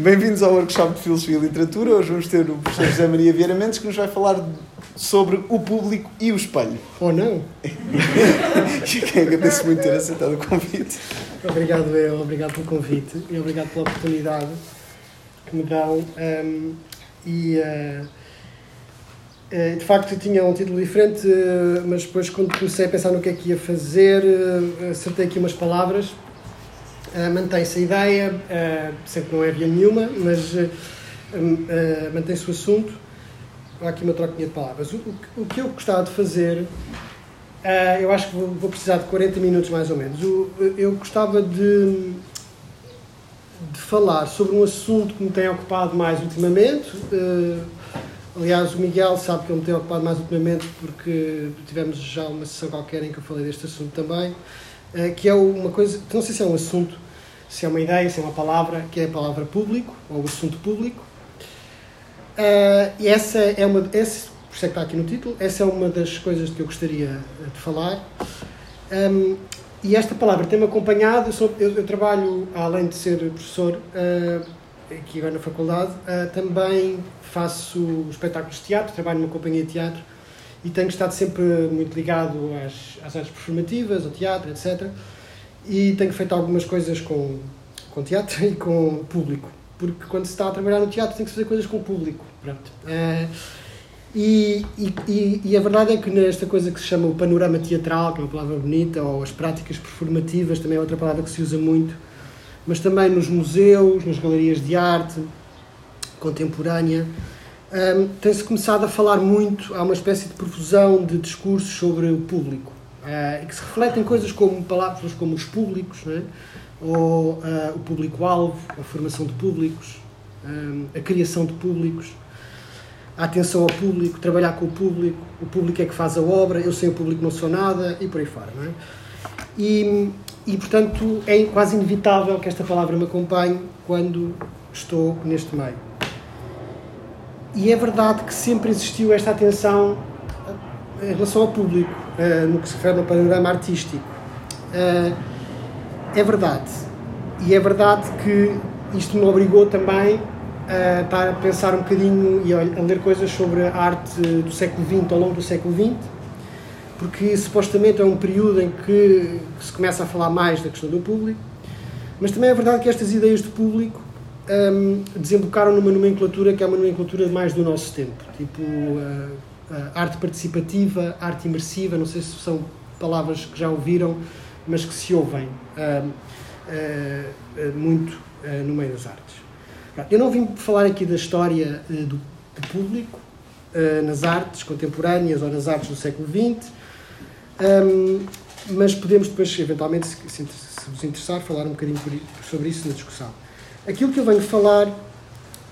Bem-vindos ao workshop de Filosofia e Literatura. Hoje vamos ter o professor José Maria Vieira Mendes que nos vai falar sobre o público e o espelho. Ou não? que agradeço muito ter aceitado o convite. Obrigado eu, obrigado pelo convite e obrigado pela oportunidade que me dão. Um, e uh, de facto tinha um título diferente, uh, mas depois quando comecei a pensar no que é que ia fazer, acertei aqui umas palavras Uh, Mantém-se a ideia, uh, sempre não é havia nenhuma, mas uh, mantém-se o assunto. Há aqui uma troquinha de palavras. O, o, o que eu gostava de fazer, eu acho que vou, vou, precisar de 40 minutos mais ou menos. O, eu gostava de, de falar sobre um assunto que me tem ocupado mais ultimamente. aliás, o Miguel sabe que ele me tem ocupado mais ultimamente porque tivemos já uma sessão qualquer em que eu falei deste assunto também. Que é uma coisa, não sei se é um assunto, se é uma ideia, se é uma palavra, que é a palavra público, ou o assunto público. Uh, e essa é uma, esse, por isso é que está aqui no título, essa é uma das coisas que eu gostaria de falar. Um, e esta palavra tem-me acompanhado, eu, sou, eu, eu, trabalho, além de ser professor, uh, aqui agora na faculdade, uh, também faço espetáculos de teatro, trabalho numa companhia de teatro, e tenho estado sempre muito ligado às, às artes performativas, ao teatro, etc. E tenho feito algumas coisas com, com teatro e com público, porque quando se está a trabalhar no teatro tem que fazer coisas com o público. Pronto. Uh, e, e, e, a verdade é que nesta coisa que se chama o panorama teatral, que é uma palavra bonita, ou as práticas performativas, também é outra palavra que se usa muito, mas também nos museus, nas galerias de arte contemporânea, um, tem-se começado a falar muito, há uma espécie de profusão de discursos sobre o público, uh, que se refletem coisas como palavras como os públicos, é? ou uh, o público-alvo, a formação de públicos, um, a criação de públicos, a atenção ao público, trabalhar com o público, o público é que faz a obra, eu sem o público não sou nada, e por aí fora. Não é? e, e, portanto, é quase inevitável que esta palavra me acompanhe quando estou neste meio. E é verdade que sempre existiu esta atenção eh, em relação ao público, uh, no que se refere ao panorama artístico. Uh, é verdade. E é verdade que isto me obrigou também a estar a pensar um bocadinho e a ler coisas sobre a arte do século XX ao longo do século XX, porque supostamente é um período em que se começa a falar mais da questão do público, mas também é verdade que estas ideias de público um, desembocaram numa nomenclatura que é uma nomenclatura mais do nosso tempo, tipo uh, arte participativa, arte imersiva, não sei se são palavras que já ouviram, mas que se ouvem uh, muito no meio das artes. Eu não vim falar aqui da história do, público nas artes contemporâneas ou nas artes do século XX, mas podemos depois, eventualmente, se vos interessar, falar um bocadinho sobre isso na discussão. Aquilo que eu venho falar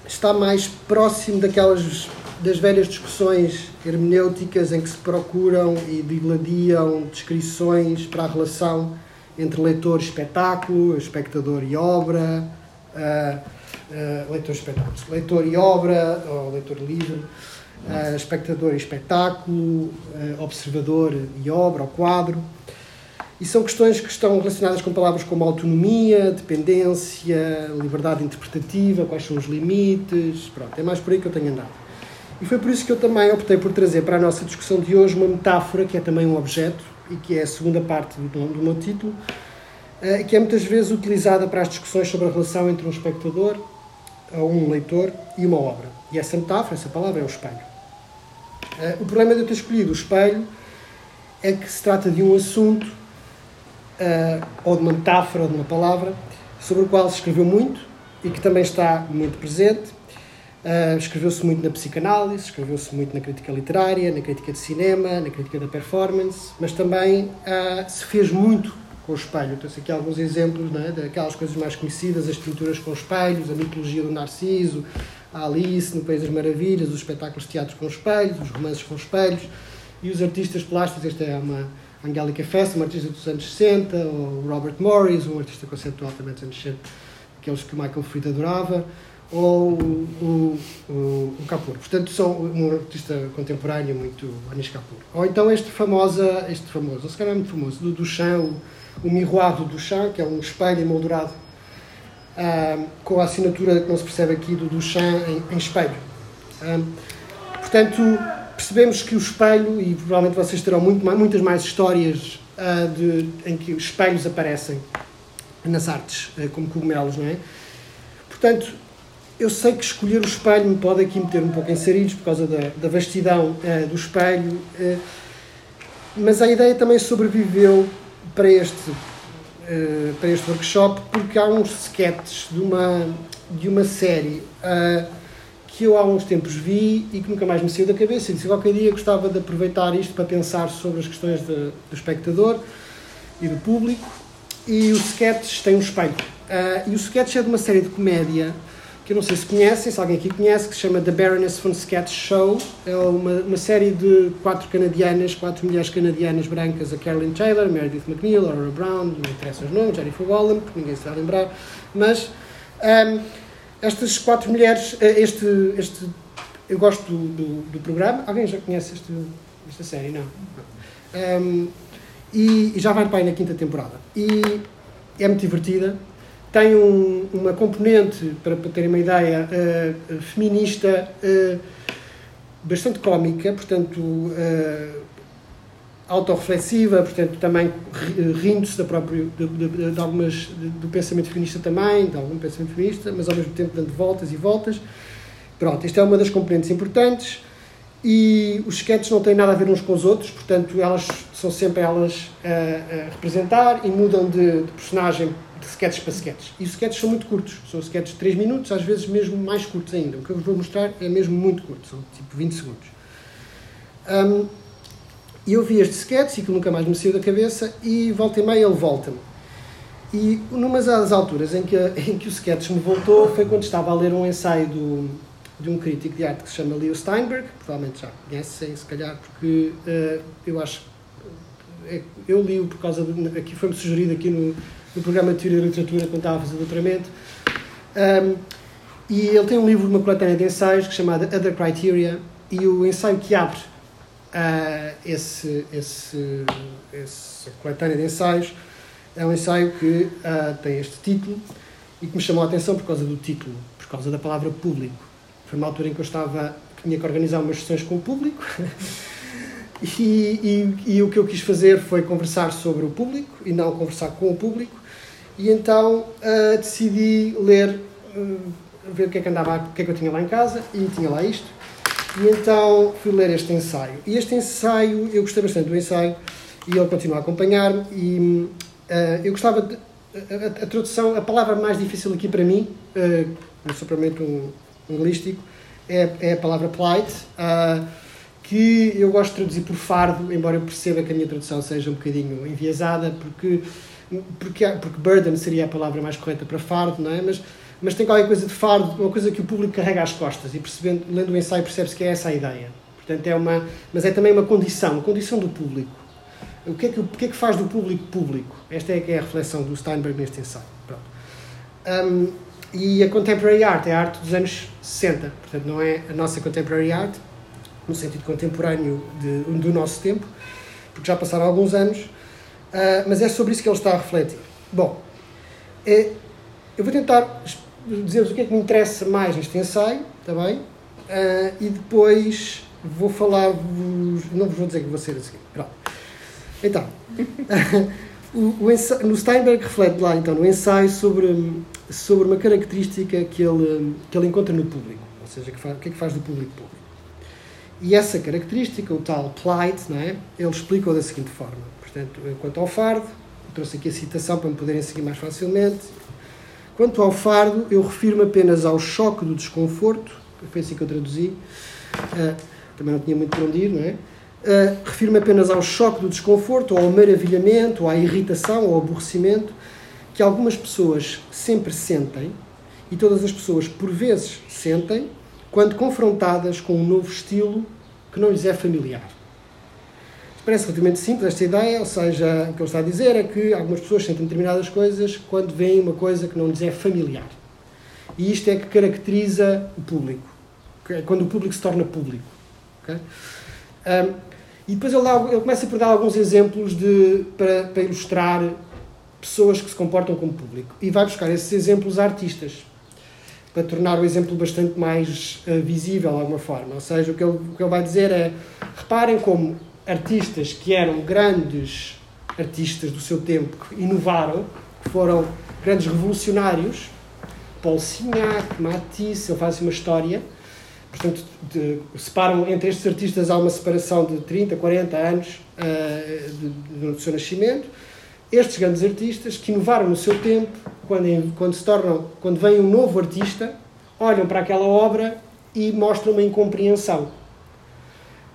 está mais próximo daquelas das velhas discussões hermenêuticas em que se procuram e digladiam descrições para a relação entre leitor e espetáculo, espectador e obra, uh, uh, leitor e espetáculo, leitor e obra, ou leitor livre, uh, espectador e espetáculo, observador e obra, ou quadro. E são questões que estão relacionadas com palavras como autonomia, dependência, liberdade interpretativa, quais são os limites. Pronto, é mais por aí que eu tenho andado. E foi por isso que eu também optei por trazer para a nossa discussão de hoje uma metáfora que é também um objeto e que é a segunda parte do, do meu título, uh, que é muitas vezes utilizada para as discussões sobre a relação entre um espectador ou um leitor e uma obra. E essa metáfora, essa palavra, é o espelho. Uh, o problema de eu ter escolhido o espelho é que se trata de um assunto uh, ou de uma metáfora ou de uma palavra, sobre o qual se escreveu muito e que também está muito presente. Uh, escreveu-se muito na psicanálise, escreveu-se muito na crítica literária, na crítica de cinema, na crítica da performance, mas também uh, se fez muito com o espelho. Trouxe aqui alguns exemplos né, daquelas coisas mais conhecidas, as pinturas com espelhos, a mitologia do Narciso, a Alice no País das Maravilhas, os espetáculos de teatro com espelhos, os romances com espelhos e os artistas plásticos. Esta é uma, Angélica Fest, uma artista dos anos 60, ou Robert Morris, um artista conceptual também dos anos 60, aqueles que o Michael Fried adorava, ou o, o, o Kapur. Portanto, são um artista contemporâneo muito Anish Kapur. Ou então este famosa, este famoso, se calhar é muito famoso, do Duchamp, o, o do Duchamp, que é um espelho emoldurado uh, com a assinatura que não se percebe aqui do Duchamp em, em espelho. Uh, portanto, percebemos que o espelho, e provavelmente vocês terão muito, muitas mais histórias uh, de, em que espelhos aparecem nas artes, como cogumelos, não é? Portanto, eu sei que escolher o espelho me pode aqui meter um pouco em sarilhos por causa da, da vastidão uh, do espelho, uh, mas a ideia também sobreviveu para este, uh, para este workshop porque há uns sketches de uma, de uma série que eu há uns tempos vi e que nunca mais me saiu da cabeça e disse qualquer dia gostava de aproveitar isto para pensar sobre as questões de, do espectador e do público e o sketch tem um espelho. e o sketch é de uma série de comédia que eu não sei se conhecem, se alguém aqui conhece, que se chama The Baroness von Sketch Show. É uma, uma série de quatro canadianas, quatro mulheres canadianas brancas, a Carolyn Taylor, Meredith McNeil, Aurora Brown, não interessa os nomes, Jennifer Wallen, que ninguém se vai lembrar, mas um, estas quatro mulheres, eh, este, este, eu gosto do, do, do programa, alguém já conhece este, esta série? Não. Um, e, e já vai para aí na quinta temporada. E é muito divertida, tem um, uma componente, para, para terem uma ideia, uh, feminista uh, bastante cómica, portanto, uh, autorreflexiva, portanto, também rindo-se de, de, algumas, do pensamento feminista também, de algum pensamento feminista, mas ao mesmo tempo dando voltas e voltas. Pronto, isto é uma das componentes importantes e os sketches não têm nada a ver uns com os outros, portanto, elas são sempre elas a, a representar e mudam de, de personagem sketches para sketches. E os sketches são muito curtos, são sketches de 3 minutos, às vezes mesmo mais curtos ainda. O que eu vos vou mostrar é mesmo muito curto, são tipo 20 segundos. Um, e eu vi este sketch e que nunca mais me saiu da cabeça e volta e meia ele volta-me. E numa das alturas em que, em que o sketch me voltou foi quando estava a ler um ensaio do, de um crítico de arte que se chama Leo Steinberg, provavelmente já conhecem, se calhar, porque uh, eu acho. É, eu li-o por causa de. Aqui foi-me sugerido aqui no, no programa de Teoria da Literatura quando estava a fazer doutoramento. Um, e ele tem um livro, uma coletânea de ensaios, que chamada Other Criteria, e o ensaio que abre uh, esse, esse, essa coletânea de ensaios é um ensaio que uh, tem este título e que me chamou a atenção por causa do título, por causa da palavra público. Foi uma altura em que eu estava, que tinha que organizar umas sessões com o público e, e, e o que eu quis fazer foi conversar sobre o público e não conversar com o público e então uh, decidi ler, uh, ver o que é que andava, o que é que eu tinha lá em casa e tinha lá isto. E então fui ler este ensaio. E este ensaio, eu gostei bastante do ensaio e ele continua a acompanhar-me. E uh, eu gostava de. A, a, tradução, a palavra mais difícil aqui para mim, uh, não sou propriamente um, um linguístico, é, é a palavra plight, uh, que eu gosto de traduzir por fardo, embora eu perceba que a minha tradução seja um bocadinho enviesada, porque porque, porque burden seria a palavra mais correta para fardo, não é? Mas, mas tem qualquer coisa de fardo, uma coisa que o público carrega às costas e percebendo, lendo o ensaio percebe-se que é essa a ideia. Portanto, é uma, mas é também uma condição, uma condição do público. O que, é que, o que é que faz do público público? Esta é, é a reflexão do Steinberg neste ensaio. Um, e a contemporary art é a arte dos anos 60, portanto, não é a nossa contemporary art, no sentido contemporâneo de, do nosso tempo, porque já passaram alguns anos, Uh, mas é sobre isso que ele está a refletir. Bom, é, eu vou tentar dizer-vos o que é que me interessa mais neste ensaio, está bem? Uh, e depois vou falar-vos. Não vos vou dizer que vou ser a seguir. Pronto. Então, o, o ensaio, no Steinberg reflete lá então no ensaio sobre, sobre uma característica que ele, que ele encontra no público, ou seja, que faz, o que é que faz do público público. E essa característica, o tal plight, não é? ele explica-o da seguinte forma Portanto, quanto ao fardo, trouxe aqui a citação para me poderem seguir mais facilmente. Quanto ao fardo, eu refiro-me apenas ao choque do desconforto, foi assim que eu traduzi, uh, também não tinha muito para onde ir, não é? Uh, refiro-me apenas ao choque do desconforto, ao maravilhamento, ou à irritação, ao aborrecimento que algumas pessoas sempre sentem e todas as pessoas por vezes sentem quando confrontadas com um novo estilo que não lhes é familiar. Parece relativamente simples esta ideia, ou seja, o que ele está a dizer é que algumas pessoas sentem determinadas coisas quando veem uma coisa que não lhes é familiar. E isto é que caracteriza o público, quando o público se torna público. Okay? Um, e depois ele, dá, ele, começa por dar alguns exemplos de, para, para ilustrar pessoas que se comportam como público. E vai buscar esses exemplos a artistas, para tornar o exemplo bastante mais uh, visível de alguma forma. Ou seja, o que, ele, o que ele vai dizer é: reparem como artistas que eram grandes artistas do seu tempo, que inovaram, que foram grandes revolucionários, Paul Signac, Matisse, ele faz uma história. Portanto, de, separam entre estes artistas há uma separação de 30, 40 anos uh, de, do seu nascimento estes grandes artistas que inovaram no seu tempo, quando, quando se tornam, quando vem um novo artista, olham para aquela obra e mostram uma incompreensão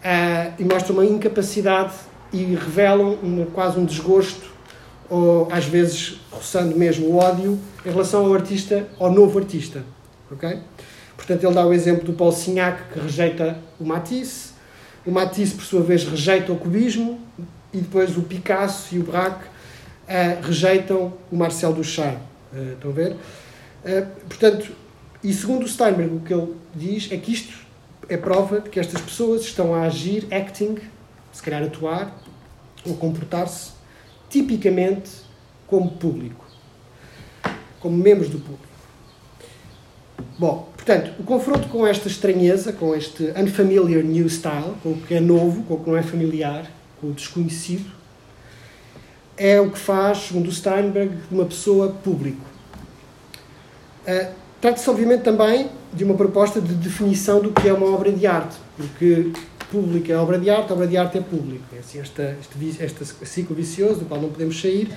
uh, e mostram uma incapacidade e revelam um, quase um desgosto ou às vezes roçando mesmo o ódio em relação ao artista, ao novo artista, ok? Portanto, ele dá o exemplo do Paul Signac que rejeita o Matisse, o Matisse por sua vez rejeita o cubismo e depois o Picasso e o Braque uh, rejeitam o Marcel Duchamp. Uh, estão a ver? Uh, portanto, e segundo o Steinberg, o que ele diz é que isto é prova de que estas pessoas estão a agir, acting, se calhar atuar, ou comportar-se, tipicamente como público, como membros do público. Bom, portanto, o confronto com esta estranheza, com este unfamiliar new style, com o que é novo, com o que não é familiar, com o desconhecido, é o que faz, segundo Steinberg, uma pessoa público. Uh, Trata-se, obviamente, também de uma proposta de definição do que é uma obra de arte, porque público é obra de arte, obra de arte é público. É assim, esta, este, este ciclo vicioso do qual não podemos sair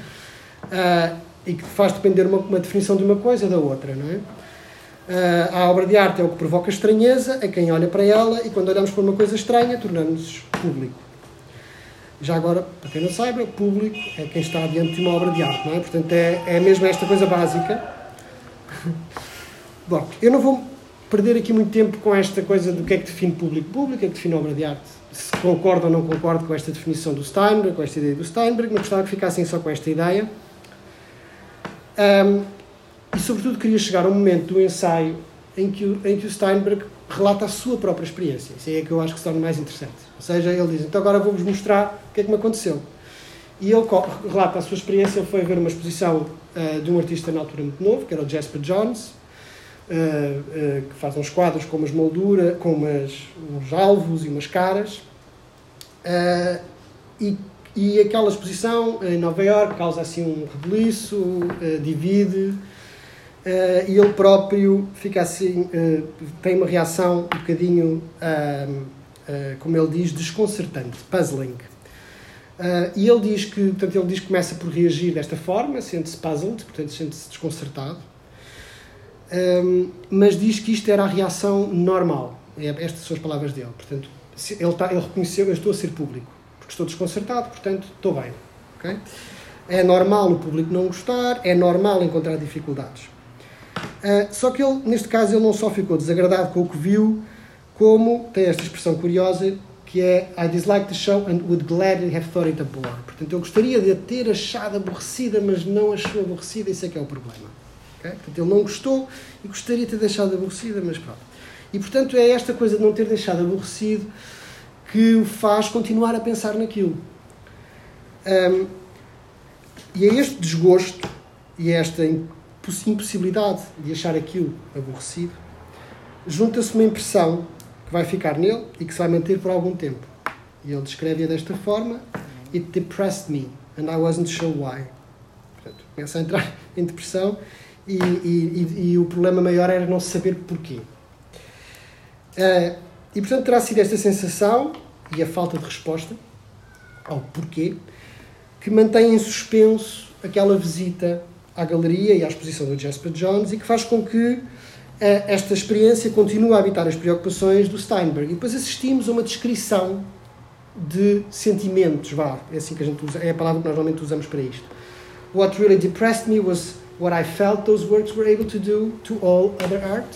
uh, e que faz depender uma, uma definição de uma coisa da outra, não é? Uh, a obra de arte é o que provoca estranheza a quem olha para ela e quando olhamos para uma coisa estranha tornamos-nos público. Já agora, para quem não saiba, o público é quem está diante de uma obra de arte, não é? Portanto, é, é mesmo esta coisa básica. Bom, eu não vou perder aqui muito tempo com esta coisa do que é que define público público, o que é que define obra de arte. Se concordo ou não concordo com esta definição do Steinberg, com esta ideia do Steinberg, mas gostava que ficassem só com esta ideia. Um, e, sobretudo, queria chegar a um momento do ensaio em que, o, em que o Steinberg relata a sua própria experiência. Isso é que eu acho que se torna mais interessante. Ou seja, ele diz: então agora vou-vos mostrar o que é que me aconteceu. E ele relata a sua experiência. Ele foi ver uma exposição uh, de um artista na altura muito novo, que era o Jasper Johns, uh, uh, que faz uns quadros com umas molduras, com umas, uns alvos e umas caras. e, e aquela exposição em Nova York causa assim um rebuliço, divide. Uh, e ele próprio fica assim, uh, tem uma reação um bocadinho, uh, como ele diz, desconcertante, puzzling. e ele diz que, portanto, ele diz que começa por reagir desta forma, sente-se puzzled, portanto, sente-se desconcertado, um, mas diz que isto era a reação normal. É, estas são as palavras dele. Portanto, ele, está, ele reconheceu, eu estou a ser público, porque estou desconcertado, portanto, estou bem. Okay? É normal o público não gostar, é normal encontrar dificuldades. Uh, só que ele, neste caso, ele não só ficou desagradado com o que viu, como tem esta expressão curiosa que é I dislike the show and would gladly have thought it a bore. Portanto, eu gostaria de a ter achado aborrecida, mas não achou aborrecida, isso é que é o problema. Okay? Portanto, ele não gostou e gostaria de ter deixado aborrecida, mas pronto. E, portanto, é esta coisa de não ter deixado aborrecido que o faz continuar a pensar naquilo. Um, e é este desgosto e esta impossibilidade de achar aquilo aborrecido, junta-se uma impressão que vai ficar nele e que se vai manter por algum tempo. E ele descreve-a desta forma: It depressed me and I wasn't sure why. Portanto, começa a entrar em depressão e, e, e, o problema maior era não saber porquê. Uh, e portanto terá sido esta sensação e a falta de resposta ao porquê que mantém em suspenso aquela visita à galeria e à exposição do Jasper Johns e que faz com que uh, esta experiência continue a habitar as preocupações do Steinberg. E depois assistimos a uma descrição de sentimentos, vá, é assim que a gente usa, é a palavra que nós normalmente usamos para isto. What really depressed me was what I felt those works were able to do to all other art.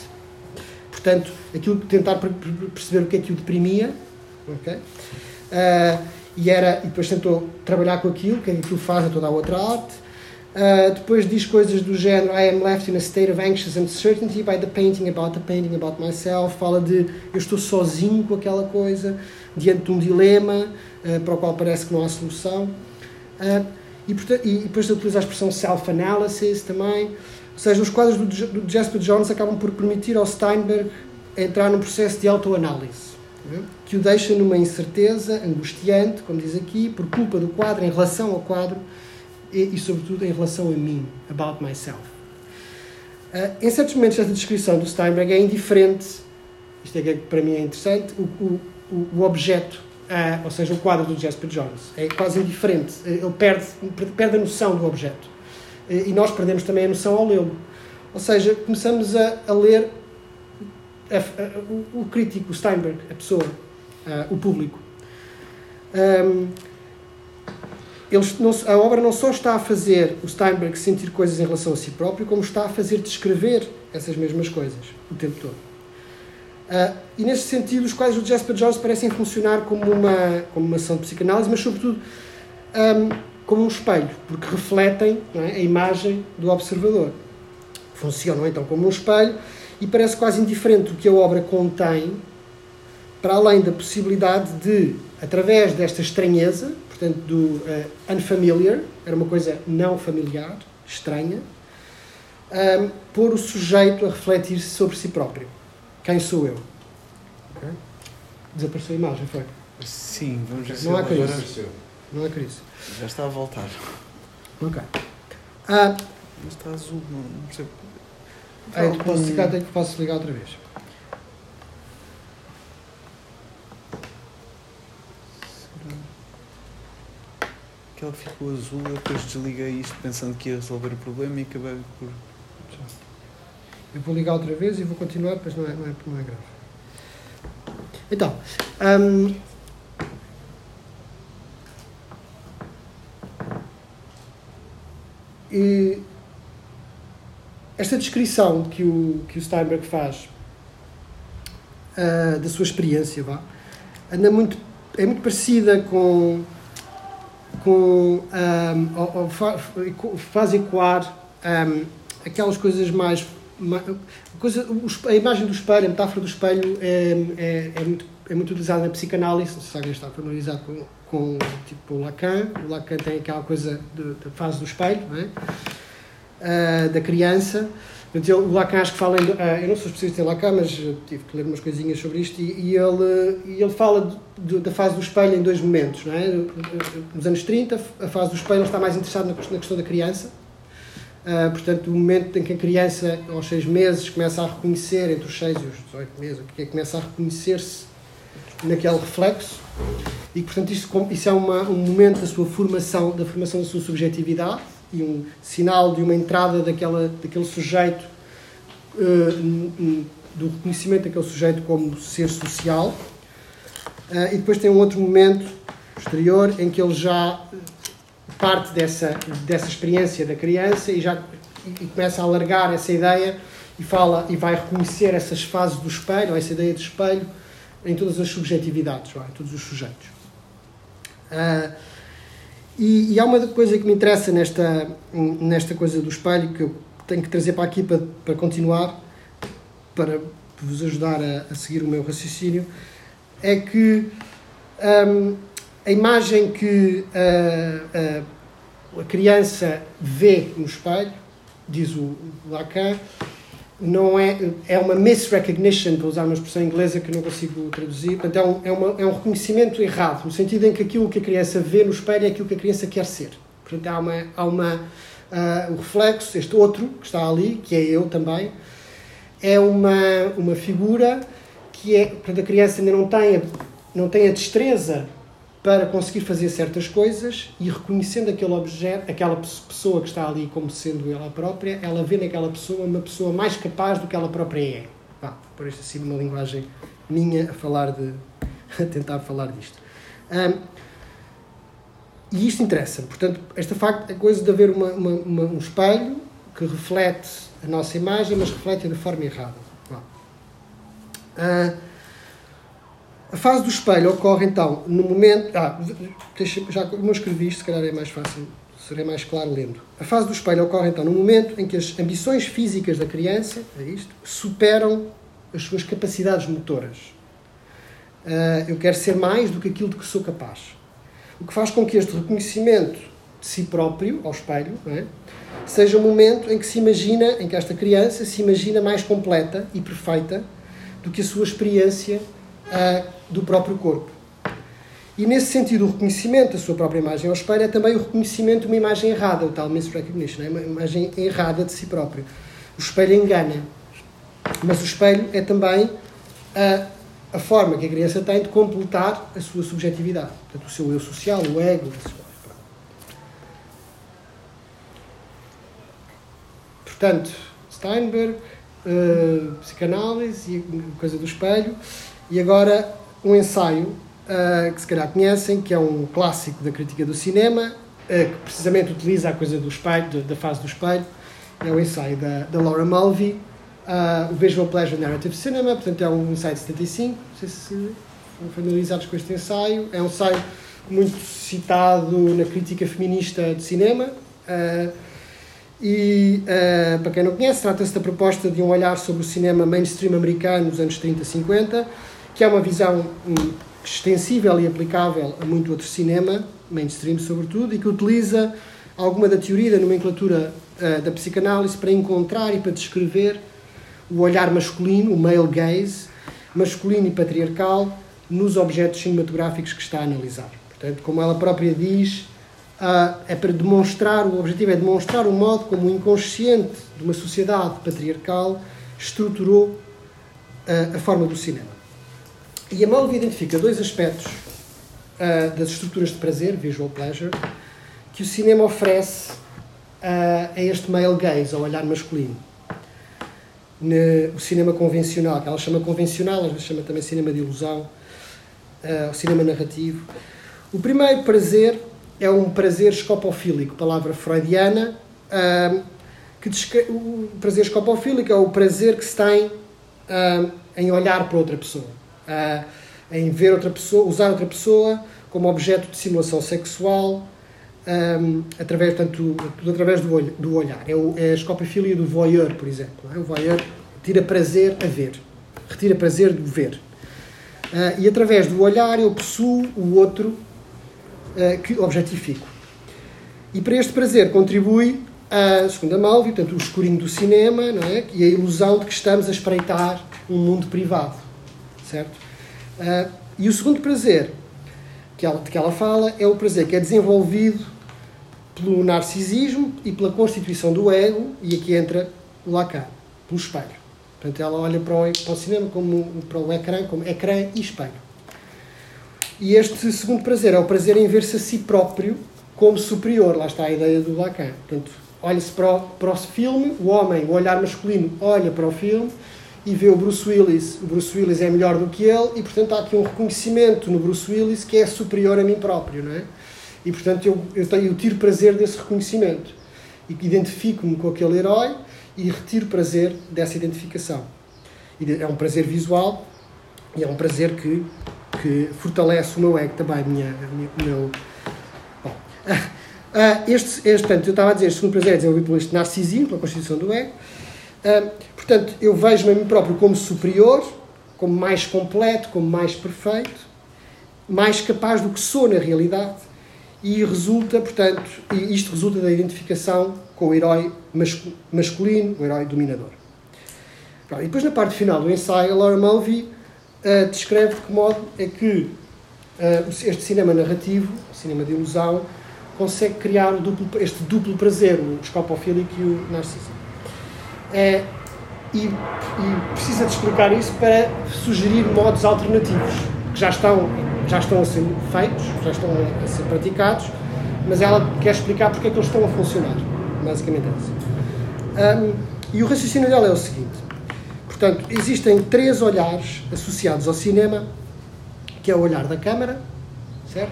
Portanto, aquilo tentar perceber o que é que o deprimia, ok? Uh, e era e depois tentou trabalhar com aquilo, que é aquilo faz a toda a outra arte Uh, depois diz coisas do género I am left in a state of anxious uncertainty by the painting about the painting about myself. Fala de eu estou sozinho com aquela coisa, diante de um dilema uh, para o qual parece que não há solução. Uh, E, e depois utiliza a expressão self-analysis também. Ou seja, os quadros do, do Jasper Jones acabam por permitir ao Steinberg entrar num processo de autoanálise, é? que o deixa numa incerteza angustiante, como diz aqui, por culpa do quadro, em relação ao quadro e, e sobretudo, em relação a mim, about myself. Uh, em certos momentos, esta descrição do Steinberg é indiferente, isto é que para mim é interessante, o, o, o objeto uh, ou seja, o quadro do Jasper Jones. É quase indiferente. Ele perde, perde a noção do objeto. E nós perdemos também a noção ao lê-lo. Ou seja, começamos a, a ler a, a, o, o, crítico, o Steinberg, a pessoa, uh, o público. Um, não, a obra não só está a fazer o Steinberg sentir coisas em relação a si próprio, como está a fazer descrever essas mesmas coisas o tempo todo. Uh, e neste sentido, os quadros do Jasper Jones parecem funcionar como uma, como uma ação de psicanálise, mas sobretudo um, como um espelho, porque refletem é, a imagem do observador. Funcionam então como um espelho e parece quase indiferente do que a obra contém, para além da possibilidade de, através desta estranheza, portanto, do uh, unfamiliar, era uma coisa não familiar, estranha, um, pôr o sujeito a refletir sobre si próprio. Quem sou eu? Okay? Desapareceu a imagem, foi? Sim, vamos ver Não há crise. Não há crise. Já está a voltar. Ok. Ah, Mas está azul, não, não percebo. Ah, então posso, ligar, posso ligar outra vez. Que ela ficou azul, eu depois desliguei isto pensando que ia resolver o problema e acabei por. Eu vou ligar outra vez e vou continuar, depois não é, não é, não é grave. Então, hum, e esta descrição que o, que o Steinberg faz uh, da sua experiência vá, anda muito, é muito parecida com, com um, ou, ou faz ecoar um, aquelas coisas mais coisa, a imagem do espelho, a metáfora do espelho é, é, é, muito, é muito utilizada na psicanálise, se alguém está familiarizado com, com tipo, o Lacan. O Lacan tem aquela coisa da fase do espelho, é? Uh, da criança. Então, o Lacan acho que fala, em, uh, eu não sou especialista em Lacan, mas tive que ler umas coisinhas sobre isto, e, e ele, e ele fala de, da fase do espelho em dois momentos. Não é? Nos anos 30, a fase do espelho está mais interessado na questão da criança, Uh, portanto, o momento em que a criança, aos seis meses, começa a reconhecer, entre os seis e os 18 meses, que começa a reconhecer-se naquele reflexo, e portanto, isto, isso é uma, um momento da sua formação, da formação da sua subjetividade, e um sinal de uma entrada daquela, daquele sujeito, uh, do reconhecimento daquele sujeito como ser social. Uh, e depois tem um outro momento posterior em que ele já parte dessa, dessa experiência da criança e já e começa a alargar essa ideia e fala e vai reconhecer essas fases do espelho, essa ideia de espelho, em todas as subjetividades, em todos os sujeitos. Uh, e, e, há uma coisa que me interessa nesta, nesta coisa do espelho que eu tenho que trazer para aqui para, para continuar, para vos ajudar a, a seguir o meu raciocínio, é que um, a imagem que a, a, a, criança vê no espelho, diz o Lacan, não é, é uma misrecognition, para usar uma expressão inglesa que não consigo traduzir, portanto é um, é, uma, é um reconhecimento errado, no sentido em que aquilo que a criança vê no espelho é aquilo que a criança quer ser. Portanto, há uma, há uma uh, o reflexo, este outro que está ali, que é eu também, é uma, uma figura que é, portanto, a criança ainda não tem, não tem a destreza para conseguir fazer certas coisas e reconhecendo aquele objeto, aquela pessoa que está ali como sendo ela própria, ela vê naquela pessoa uma pessoa mais capaz do que ela própria é. Vá, por isto assim uma linguagem minha a falar de a tentar falar disto. Um, e isto interessa. Portanto, esta facto, a coisa de haver uma, uma, uma, um espelho que reflete a nossa imagem, mas reflete de forma errada. Uh, a fase do espelho ocorre então no momento. Ah, deixa, já não escrevi isto, se calhar é mais fácil, serei mais claro lendo. A fase do espelho ocorre então no momento em que as ambições físicas da criança, é isto, superam as suas capacidades motoras. Uh, eu quero ser mais do que aquilo de que sou capaz. O que faz com que este reconhecimento de si próprio ao espelho, é? seja o momento em que se imagina, em que esta criança se imagina mais completa e perfeita do que a sua experiência uh, do próprio corpo. E nesse sentido, o reconhecimento da sua própria imagem ao espelho é também o reconhecimento de uma imagem errada, o tal misrecognition, é uma imagem errada de si próprio. O espelho engana, mas o espelho é também a, a forma que a criança tem de completar a sua subjetividade, portanto, o seu eu social, o ego. Portanto, Steinberg, uh, psicanálise e coisa do espelho, e agora um ensaio uh, que se calhar conhecem, que é um clássico da crítica do cinema, uh, que precisamente utiliza a coisa do espelho, da fase do espelho, é o ensaio da, da Laura Mulvey, o Visual Pleasure Narrative Cinema, portanto é um ensaio de 75, não sei se estão familiarizados com este ensaio, é um ensaio muito citado na crítica feminista de cinema, e, uh, para quem não conhece, trata-se da proposta de um olhar sobre o cinema mainstream americano dos anos 30 e 50, que é uma visão um, extensível e aplicável a muito outro cinema, mainstream sobretudo, e que utiliza alguma da teoria da nomenclatura uh, da psicanálise para encontrar e para descrever o olhar masculino, o male gaze, masculino e patriarcal, nos objetos cinematográficos que está a analisar. Portanto, como ela própria diz, uh, é para demonstrar, o objetivo é demonstrar o modo como o inconsciente de uma sociedade patriarcal estruturou uh, a forma do cinema. E a Malve identifica dois aspectos uh, das estruturas de prazer, visual pleasure, que o cinema oferece a este male gaze, ao olhar masculino. No, o cinema convencional, que ela chama convencional, às vezes chama também cinema de ilusão, o cinema narrativo. O primeiro prazer é um prazer escopofílico, palavra freudiana, que o prazer escopofílico é o prazer que se tem em olhar para outra pessoa, em ver outra pessoa, usar outra pessoa como objeto de simulação sexual, um, através, tanto, através do, olho, do olhar. É, o, é a do voyeur, por exemplo. É? O voyeur tira prazer a ver, retira prazer de ver. Uh, e através do olhar eu possuo o outro uh, que objetifico. E para este prazer contribui a segunda Malvi, portanto, o escurinho do cinema, não é? E a ilusão de que estamos a espreitar um mundo privado, certo? Uh, e o segundo prazer que ela, de que ela fala é o prazer que é desenvolvido pelo narcisismo e pela constituição do ego, e aqui entra o Lacan, pelo espelho. Portanto, ela olha para o, para o cinema como para o ecrã, como ecrã e espelho. E este segundo prazer é o prazer em ver-se a si próprio como superior. Lá está a ideia do Lacan. Portanto, olha-se para, o, para o filme, o homem, o olhar masculino, olha para o filme e vê o Bruce Willis. O Bruce Willis é melhor do que ele e, portanto, há aqui um reconhecimento no Bruce Willis que é superior a mim próprio, não é? E, portanto, eu, eu, tenho, eu tiro prazer desse reconhecimento. E identifico-me com aquele herói e retiro prazer dessa identificação. E é um prazer visual e é um prazer que que fortalece o meu ego também, minha, o meu. Bom, uh, este, este, portanto, eu estava a dizer, este segundo prazer é desenvolvido por este narcisismo, pela constituição do ego. Uh, portanto, eu vejo-me a mim próprio como superior, como mais completo, como mais perfeito, mais capaz do que sou na realidade, e resulta, portanto, e isto resulta da identificação com o herói masculino, o herói dominador. E depois, na parte final do ensaio, Laura Mulvey uh, descreve de que modo é que uh, este cinema narrativo, cinema de ilusão, consegue criar duplo, este duplo prazer, o escopofílico e o narcisismo. É, e, e, precisa de explicar isso para sugerir modos alternativos que já estão, já estão a ser feitos, já estão a, ser praticados, mas ela quer explicar porque é que eles estão a funcionar. Basicamente é isso. Um, e o raciocínio dela é o seguinte: Portanto, existem três olhares associados ao cinema, que é o olhar da câmara, certo?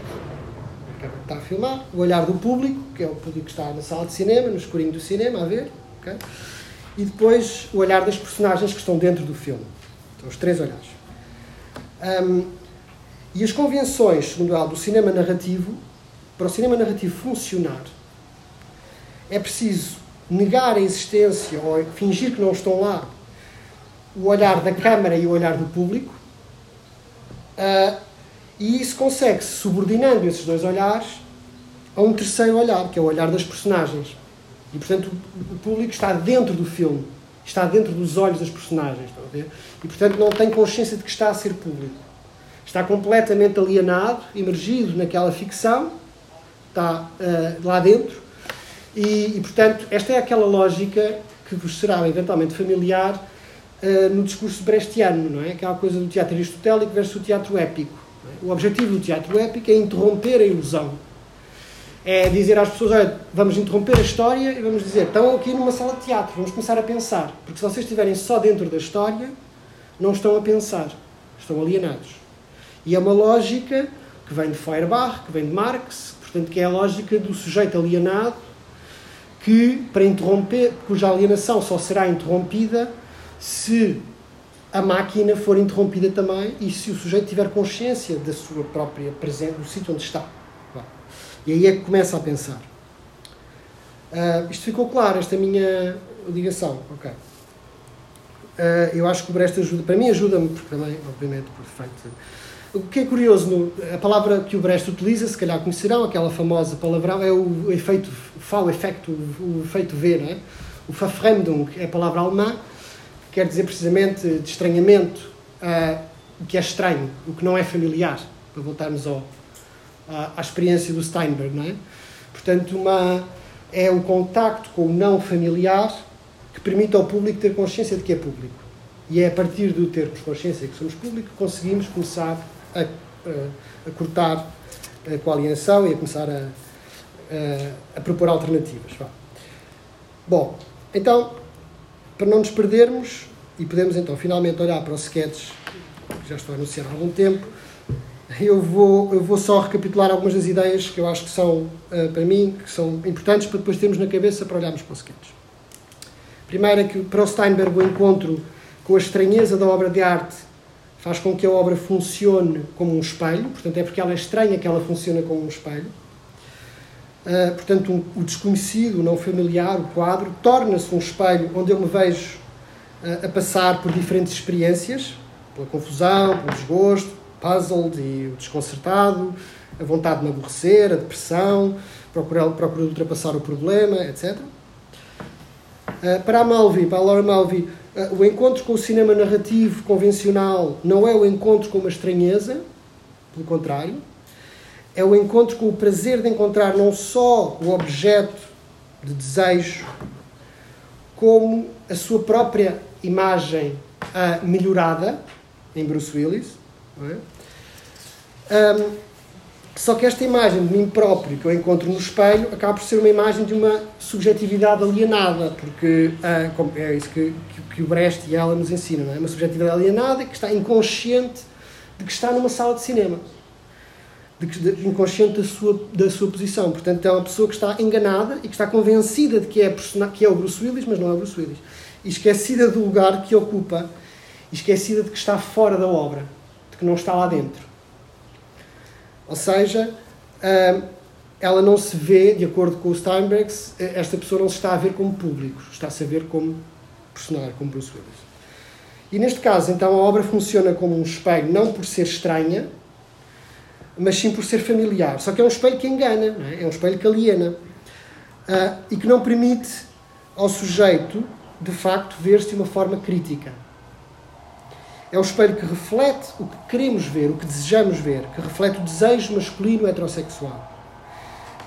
Está a filmar, o olhar do público, que é o público que está na sala de cinema, no escurinho do cinema, a ver, okay? E depois o olhar das personagens que estão dentro do filme. São os três olhares. Um, e as convenções, segundo ela, do cinema narrativo, para o cinema narrativo funcionar, é preciso negar a existência ou fingir que não estão lá o olhar da Câmara e o olhar do público, uh, e isso consegue-se subordinando esses dois olhares a um terceiro olhar, que é o olhar das personagens. E, portanto, o público está dentro do filme, está dentro dos olhos das personagens. Estão a ver? E, portanto, não tem consciência de que está a ser público. Está completamente alienado, imergido naquela ficção, está uh, lá dentro. E, e, portanto, esta é aquela lógica que vos será eventualmente familiar uh, no discurso brechtiano, não é? Aquela coisa do teatro aristotélico versus o teatro épico. É? O objetivo do teatro épico é interromper a ilusão é dizer às pessoas: olha, vamos interromper a história e vamos dizer, estão aqui numa sala de teatro, vamos começar a pensar. Porque se vocês estiverem só dentro da história, não estão a pensar, estão alienados. E é uma lógica que vem de Feuerbach, que vem de Marx, portanto, que é a lógica do sujeito alienado, que, para interromper, cuja alienação só será interrompida se a máquina for interrompida também e se o sujeito tiver consciência da sua própria presença, do sítio onde está. E aí é que começa a pensar. Uh, isto ficou claro, esta minha ligação. Ok. Uh, eu acho que o Brecht ajuda, para mim ajuda-me, porque também, obviamente, por defeito. O que é curioso, no, a palavra que o Brecht utiliza, se calhar conhecerão, aquela famosa palavrão, é o efeito, o efeito, o, o efeito V, não é? O Verfremdung é a palavra alemã, que quer dizer precisamente de estranhamento, uh, o que é estranho, o que não é familiar, para voltarmos ao, à, experiência do Steinberg, não é? Portanto, uma, é o contacto com o não familiar que permite ao público ter consciência de que é público. E é a partir de termos consciência de que somos público que conseguimos começar a, a, a cortar com a alienação e a começar a, a, a propor alternativas. Bom, então, para não nos perdermos, e podemos então finalmente olhar para os sketches que já estou a anunciar há algum tempo, eu vou, eu vou só recapitular algumas das ideias que eu acho que são, uh, para mim, que são importantes para depois termos na cabeça para olharmos para os sketches. Primeiro é que para o Steinberg o encontro com a estranheza da obra de arte faz com que a obra funcione como um espelho, portanto é porque ela é estranha que ela funciona como um espelho. Uh, portanto, um, o desconhecido, o não familiar, o quadro, torna-se um espelho onde eu me vejo uh, a passar por diferentes experiências, pela confusão, pelo desgosto, puzzled e o desconcertado, a vontade de me aborrecer, a depressão, procurar, procurar ultrapassar o problema, etc. Uh, para a Malvi, para a Laura Malvi, uh, o encontro com o cinema narrativo convencional não é o encontro com uma estranheza, pelo contrário, é o encontro com o prazer de encontrar não só o objeto de desejo, como a sua própria imagem uh, melhorada, em Bruce Willis, é? Um, só que esta imagem de mim próprio que eu encontro no espelho acaba por ser uma imagem de uma subjetividade alienada, porque uh, é isso que, que, que, o Brecht e ela nos ensinam, é? Uma subjetividade alienada que está inconsciente de que está numa sala de cinema. De, de, inconsciente da sua, da sua posição. Portanto, é uma pessoa que está enganada e que está convencida de que é, que é o Bruce Willis, mas não é o Bruce Willis. E esquecida do lugar que ocupa, esquecida de que está fora da obra de que não está lá dentro. Ou seja, hum, ela não se vê, de acordo com o Steinbeck, esta pessoa não se está a ver como público, está-se a ver como personagem, como Bruce Willis. E neste caso, então, a obra funciona como um espelho, não por ser estranha, mas sim por ser familiar. Só que é um espelho que engana, é? é? um espelho que aliena. Uh, e que não permite ao sujeito, de facto, ver-se de uma forma crítica. É o espelho que reflete o que queremos ver, o que desejamos ver, que reflete o desejo masculino heterossexual.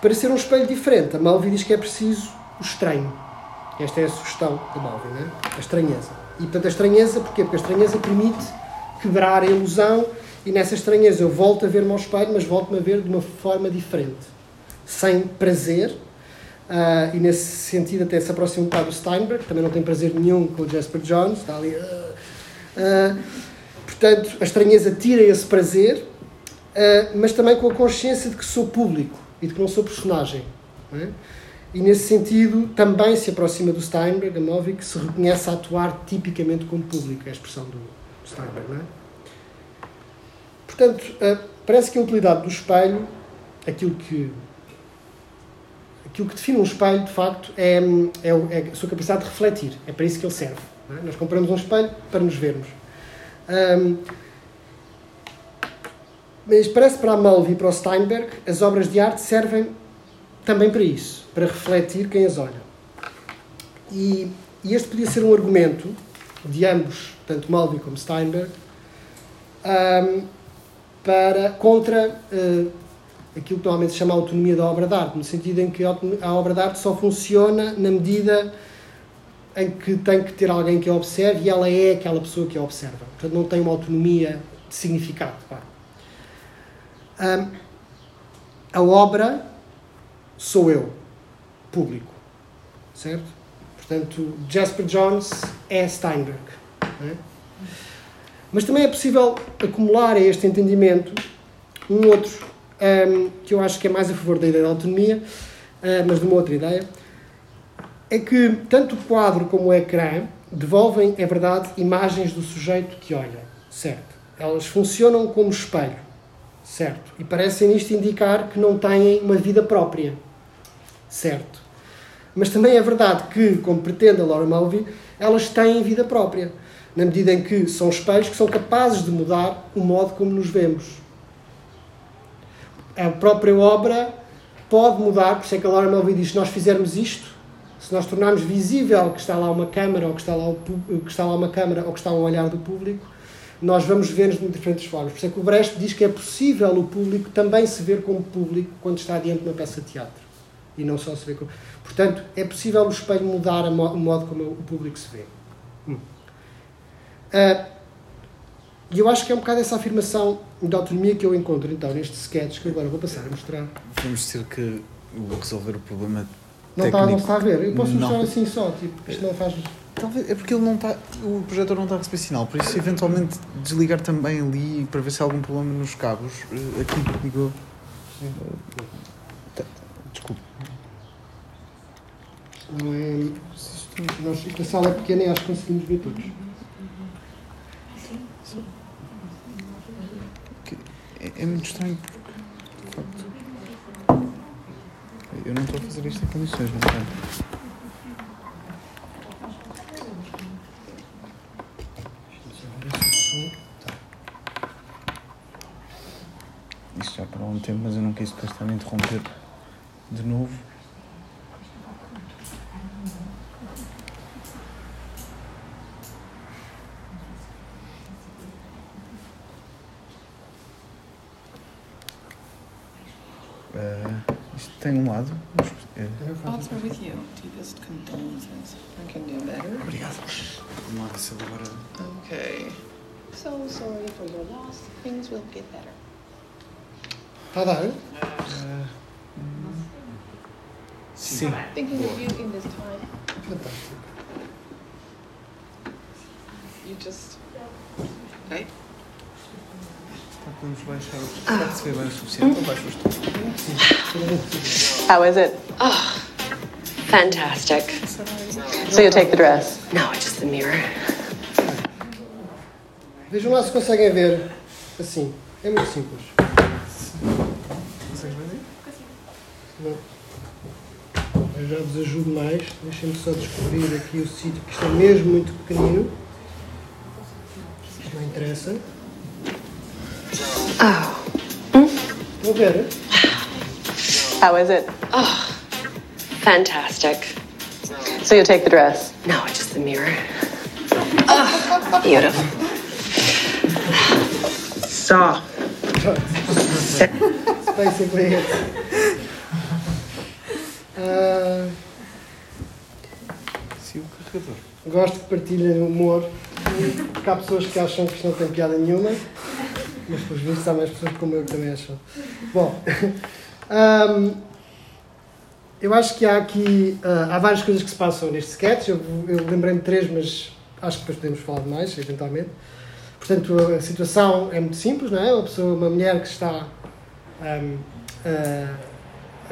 Para ser um espelho diferente, a Malvi diz que é preciso o estranho. Esta é a sugestão da Malvi, né? a estranheza. E, portanto, a estranheza, porquê? Porque a estranheza permite quebrar a ilusão e nessa estranheza eu volto a ver-me ao espelho, mas volto-me a ver de uma forma diferente. Sem prazer, uh, e nesse sentido até se aproxima um bocado do Steinberg, também não tem prazer nenhum com o Jasper Jones, está ali... Uh, Uh, portanto, a estranheza tira esse prazer, uh, mas também com a consciência de que sou público e de que não sou personagem. Não é? E nesse sentido também se aproxima do Steinberg, a Novi, que se reconhece a atuar tipicamente como público, é a expressão do Steinberg. Não é? Portanto, uh, parece que a utilidade do espelho, aquilo que aquilo que define um espelho, de facto, é, é, é a sua capacidade de refletir. É para isso que ele serve. É? Nós compramos um espelho para nos vermos. Um, mas parece para a Malvi e para o Steinberg, as obras de arte servem também para isso, para refletir quem as olha. E, e este podia ser um argumento de ambos, tanto Mulvey como Steinberg, um, para, contra uh, aquilo que normalmente se chama autonomia da obra de arte, no sentido em que a obra de arte só funciona na medida em que tem que ter alguém que a observe e ela é aquela pessoa que a observa. Portanto, não tem uma autonomia de significado. Um, a obra sou eu, público. Certo? Portanto, Jasper Jones é Steinberg. É? Mas também é possível acumular a este entendimento um outro, um, que eu acho que é mais a favor da ideia da autonomia, uh, mas de uma outra ideia, é que tanto o quadro como o ecrã devolvem, é verdade, imagens do sujeito que olha, certo? Elas funcionam como espelho, certo? E parecem nisto indicar que não têm uma vida própria, certo? Mas também é verdade que, como pretende a Laura Mulvey, elas têm vida própria, na medida em que são espelhos que são capazes de mudar o modo como nos vemos. A própria obra pode mudar, por isso é que a Laura Mulvey diz: se nós fizermos isto, se nós tornarmos visível que está lá uma câmara, ou que está lá, o, que está lá uma câmara, ou que está um olhar do público, nós vamos ver-nos de diferentes formas. Por isso é que o Brecht diz que é possível o público também se ver como público quando está diante de uma peça de teatro. E não só se ver como. Portanto, é possível o espelho mudar o modo como o público se vê. Hum. Uh, e eu acho que é um bocado essa afirmação de autonomia que eu encontro então neste sketch que agora vou passar a mostrar. Vamos dizer que resolver o problema não está, não está a ver. Eu posso mostrar assim só, tipo, isto não faz. Talvez, é porque ele não está, o projetor não está a receber sinal, por isso eventualmente desligar também ali para ver se há algum problema nos cabos. Eh, aqui ligou. Desculpe. Não é. Nós, a sala é pequena e acho que conseguimos ver todos. É, é muito estranho porque, de facto, eu não estou a fazer isto em condições, não é? Isto já parou há um tempo, mas eu não quis depois também interromper de novo. Uh, tem um lado. É. Thoughts are with you. Deepest condolences. I can do better. Obrigado. Vamos lá ver se agora. Okay. So sorry for your loss. Things will get better. Está a dar? Uh, sim. Thinking of you in this time. Fantástico. You just. Okay. Podemos baixar o. Será que se vê bem o suficiente? Ou baixo How is it? Oh, fantastic. So you'll take the dress? No, it's just the mirror. Vejam lá se conseguem ver assim. É muito simples. Consegues ver? Não. Eu já vos ajudo mais. Deixem-me só descobrir aqui o sítio, que isto é mesmo muito pequenino. Isto não interessa. Oh. Estão a ver? How is it? Oh, fantastic. So you'll take the dress? No, it's just the mirror. Oh, beautiful. Saw. It's basically it. Ah, Sim, o gosto que partilhem humor. Porque há pessoas que acham que isto não tem piada nenhuma. Mas, pelos vistos, há mais pessoas como eu que também acham. Bom, ahm, eu acho que há aqui. ah, há várias coisas que se passam neste sketch. Eu, eu lembrei-me de três, mas acho que depois podemos falar de mais, eventualmente. Portanto, a situação é muito simples, não é? Uma pessoa, uma mulher que está ahm, a-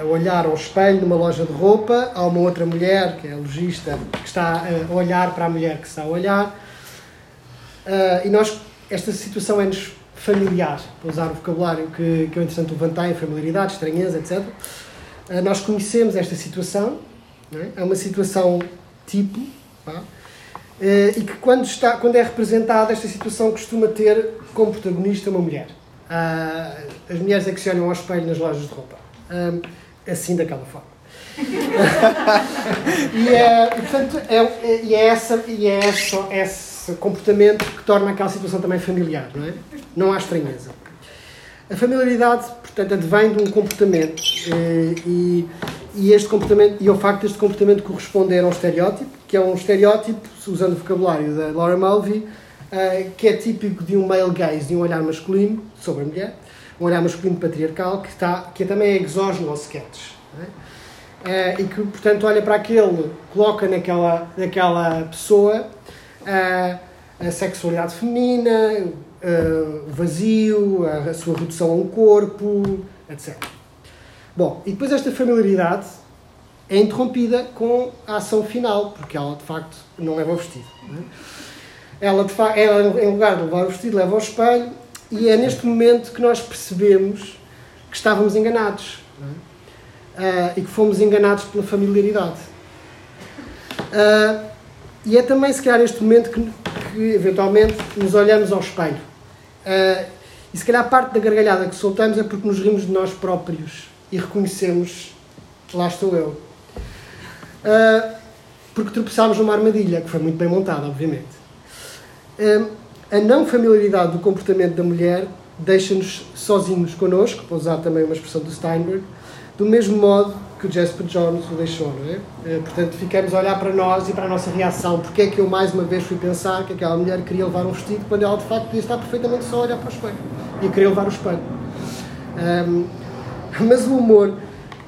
a olhar ao espelho numa loja de roupa, há uma outra mulher, que é a lojista, que está a olhar para a mulher que está a olhar. Ah, e nós, esta situação é-nos familiar, para usar o vocabulário que, que eu, entretanto, levantei, familiaridade, estranheza, etc. Ah, nós conhecemos esta situação, é? é uma situação tipo, eh, e que quando, está, quando é representada, esta situação costuma ter como protagonista uma mulher. Ah, as mulheres é que se olham ao espelho nas lojas de roupa. Ah, assim daquela forma. e é, portanto, é, é- é, essa, e é essa, comportamento que torna aquela situação também familiar, não é? Não há estranheza. A familiaridade, portanto, advém de um comportamento eh, e, e este comportamento e ao facto deste comportamento corresponder a um estereótipo, que é um estereótipo, usando o vocabulário da Laura Mulvey, eh, que é típico de um male gaze, de um olhar masculino sobre a mulher, um olhar masculino patriarcal, que, está, que também é exógeno ao sketch. não é? Eh, e que, portanto, olha para aquele, coloca naquela, naquela pessoa eh, a sexualidade feminina, o vazio, a, a sua redução a um corpo, etc. Bom, e depois esta familiaridade é interrompida com a ação final, porque ela de facto não leva o vestido. é? Ela, de fa ela, em lugar de levar o vestido, leva ao espelho, e é neste momento que nós percebemos que estávamos enganados. é? Ah, e que fomos enganados pela familiaridade. Ah, e é também, se calhar, este momento que, que eventualmente nos olhamos ao espelho. Ah, e se calhar parte da gargalhada que soltamos é porque nos rimos de nós próprios e reconhecemos, lá estou eu. Ah, porque tropeçámos numa armadilha, que foi muito bem montada, obviamente. Ah, a não familiaridade do comportamento da mulher deixa-nos sozinhos connosco, para usar também uma expressão do Steinberg, do mesmo modo que o Jasper Jones o deixou, não é? Eh, Portanto, ficamos a olhar para nós e para a nossa reação. Porque é que eu mais uma vez fui pensar que aquela mulher queria levar um vestido quando ela de facto podia estar perfeitamente só a olhar para o espelho e queria levar o espelho. Ahm, mas o humor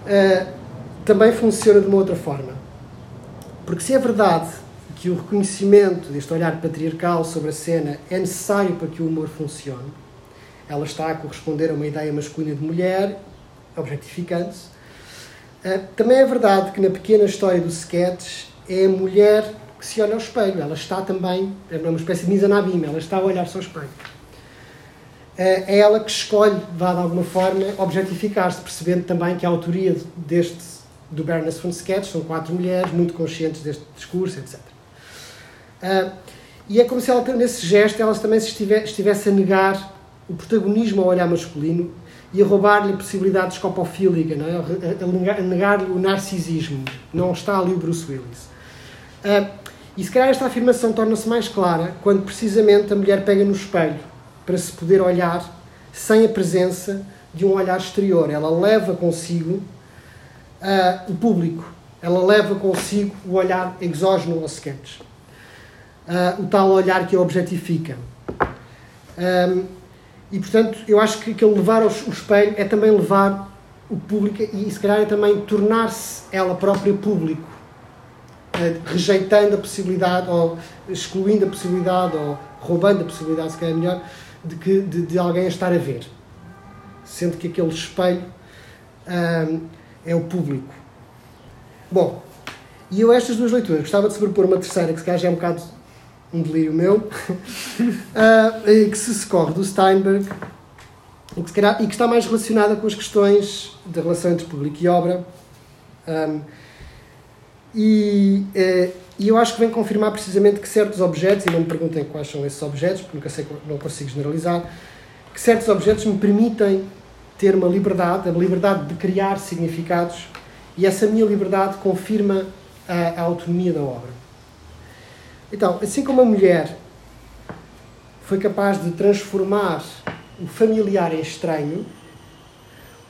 ah, também funciona de uma outra forma. Porque se é verdade que o reconhecimento deste olhar patriarcal sobre a cena é necessário para que o humor funcione, ela está a corresponder a uma ideia masculina de mulher, objetificando-se. Ah, também é verdade que na pequena história do sketch é a mulher que se olha ao espelho. Ela está também, é uma espécie de misanabim, ela está a olhar-se ao espelho. Ah, é ela que escolhe, vá de alguma forma, objetificar-se, percebendo também que a autoria deste, do Baroness von Sketch são quatro mulheres muito conscientes deste discurso, etc. Ah, e é como se ela, nesse gesto, ela também se estive- estivesse a negar o protagonismo ao olhar masculino e a roubar-lhe a possibilidade escopofílica, não é? a, a negar- a negar-lhe o narcisismo. Não está ali o Bruce Willis. Ah, e se calhar esta afirmação torna-se mais clara quando precisamente a mulher pega no espelho para se poder olhar sem a presença de um olhar exterior. Ela leva consigo ah, o público, ela leva consigo o olhar exógeno ao sketch. Ah, o tal olhar que a objetifica. Ahm, e portanto, eu acho que aquele levar o espelho é também levar o público e se calhar é também tornar-se ela própria público, eh, rejeitando a possibilidade ou excluindo a possibilidade ou roubando a possibilidade, se calhar é melhor, de, que, de, de alguém a estar a ver. Sendo que aquele espelho ahm, é o público. Bom, e eu estas duas leituras gostava de sobrepor uma terceira, que se calhar já é um bocado um delírio meu, e que se socorre do Steinberg e que, calhar- e que está mais relacionada com as questões da relação entre público e obra. Ahm, e, eh, e eu acho que vem confirmar precisamente que certos objetos, e não me perguntem quais são esses objetos, porque nunca sei, não consigo generalizar, que certos objetos me permitem ter uma liberdade, a liberdade de criar significados, e essa minha liberdade confirma a, a autonomia da obra. Então, assim como a mulher foi capaz de transformar o familiar em estranho,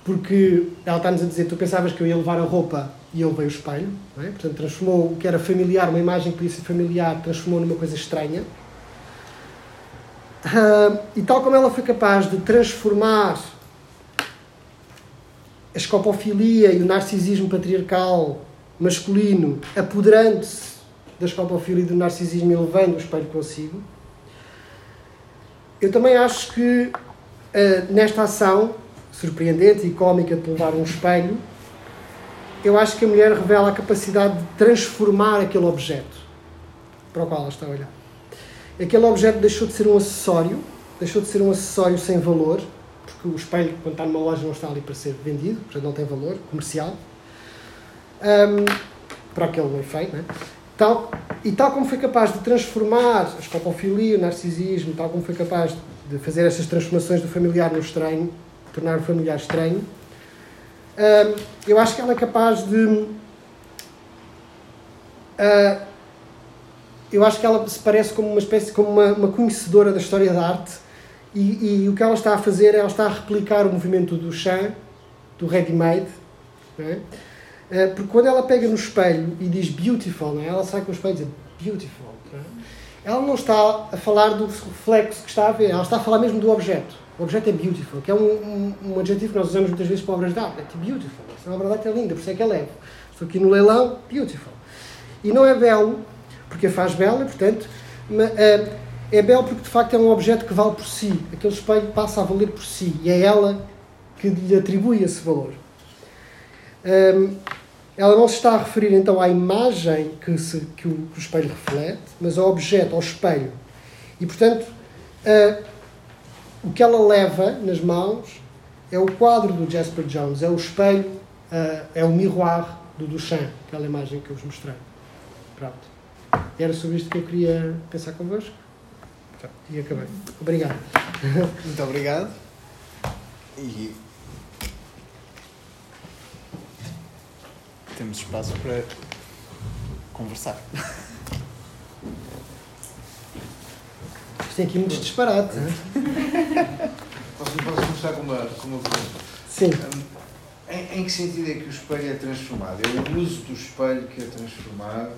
porque ela está-nos a dizer, tu pensavas que eu ia levar a roupa e eu levei o espelho, é? portanto transformou o que era familiar, uma imagem que podia ser familiar, transformou numa coisa estranha. Ah, e tal como ela foi capaz de transformar a escopofilia e o narcisismo patriarcal masculino, apoderando-se da escopofilia e do narcisismo e levando o espelho consigo, eu também acho que ah, nesta ação surpreendente e cómica de levar um espelho, eu acho que a mulher revela a capacidade de transformar aquele objeto para o qual ela está a olhar. Aquele objeto deixou de ser um acessório, deixou de ser um acessório sem valor, porque o espelho, quando está numa loja, não está ali para ser vendido, portanto não tem valor comercial, Ahm, para aquele efeito, né? Tal, e tal como foi capaz de transformar a escopofilia, o narcisismo, tal como foi capaz de fazer essas transformações do familiar no estranho, tornar o familiar estranho, Ahm, eu acho que ela é capaz de. ah, eu acho que ela se parece como uma espécie como uma, uma conhecedora da história da arte e, e o que ela está a fazer é ela está a replicar o movimento do Chan, do ready-made, é? Porque quando ela pega no espelho e diz beautiful, não é? ela sai com o espelho e diz beautiful. não é? Ela não está a falar do reflexo que está a ver, ela está a falar mesmo do objeto. O objeto é beautiful, que é um, um, um adjetivo que nós usamos muitas vezes para obras de arte. É beautiful. Essa obra de arte é linda, por isso é que é leve. Estou aqui no leilão, beautiful. E não é belo, porque faz bela, portanto, ma- é, é belo porque de facto é um objeto que vale por si. Aquele espelho passa a valer por si e é ela que lhe atribui esse valor. Hum, ela não se está a referir então à imagem que, se- que o, que o espelho reflete, mas ao objeto, ao espelho. E portanto, ah, o que ela leva nas mãos é o quadro do Jasper Jones, é o espelho, ah, é o miroir do Duchamp, aquela imagem que eu vos mostrei. Pronto. Era sobre isto que eu queria pensar convosco. E acabei. Obrigado. Muito obrigado. E temos espaço para conversar. Isto tem aqui muitos disparates. hein? Posso, posso começar com uma, com uma pergunta? Sim. Hum, Em, em que sentido é que o espelho é transformado? É o uso do espelho que é transformado?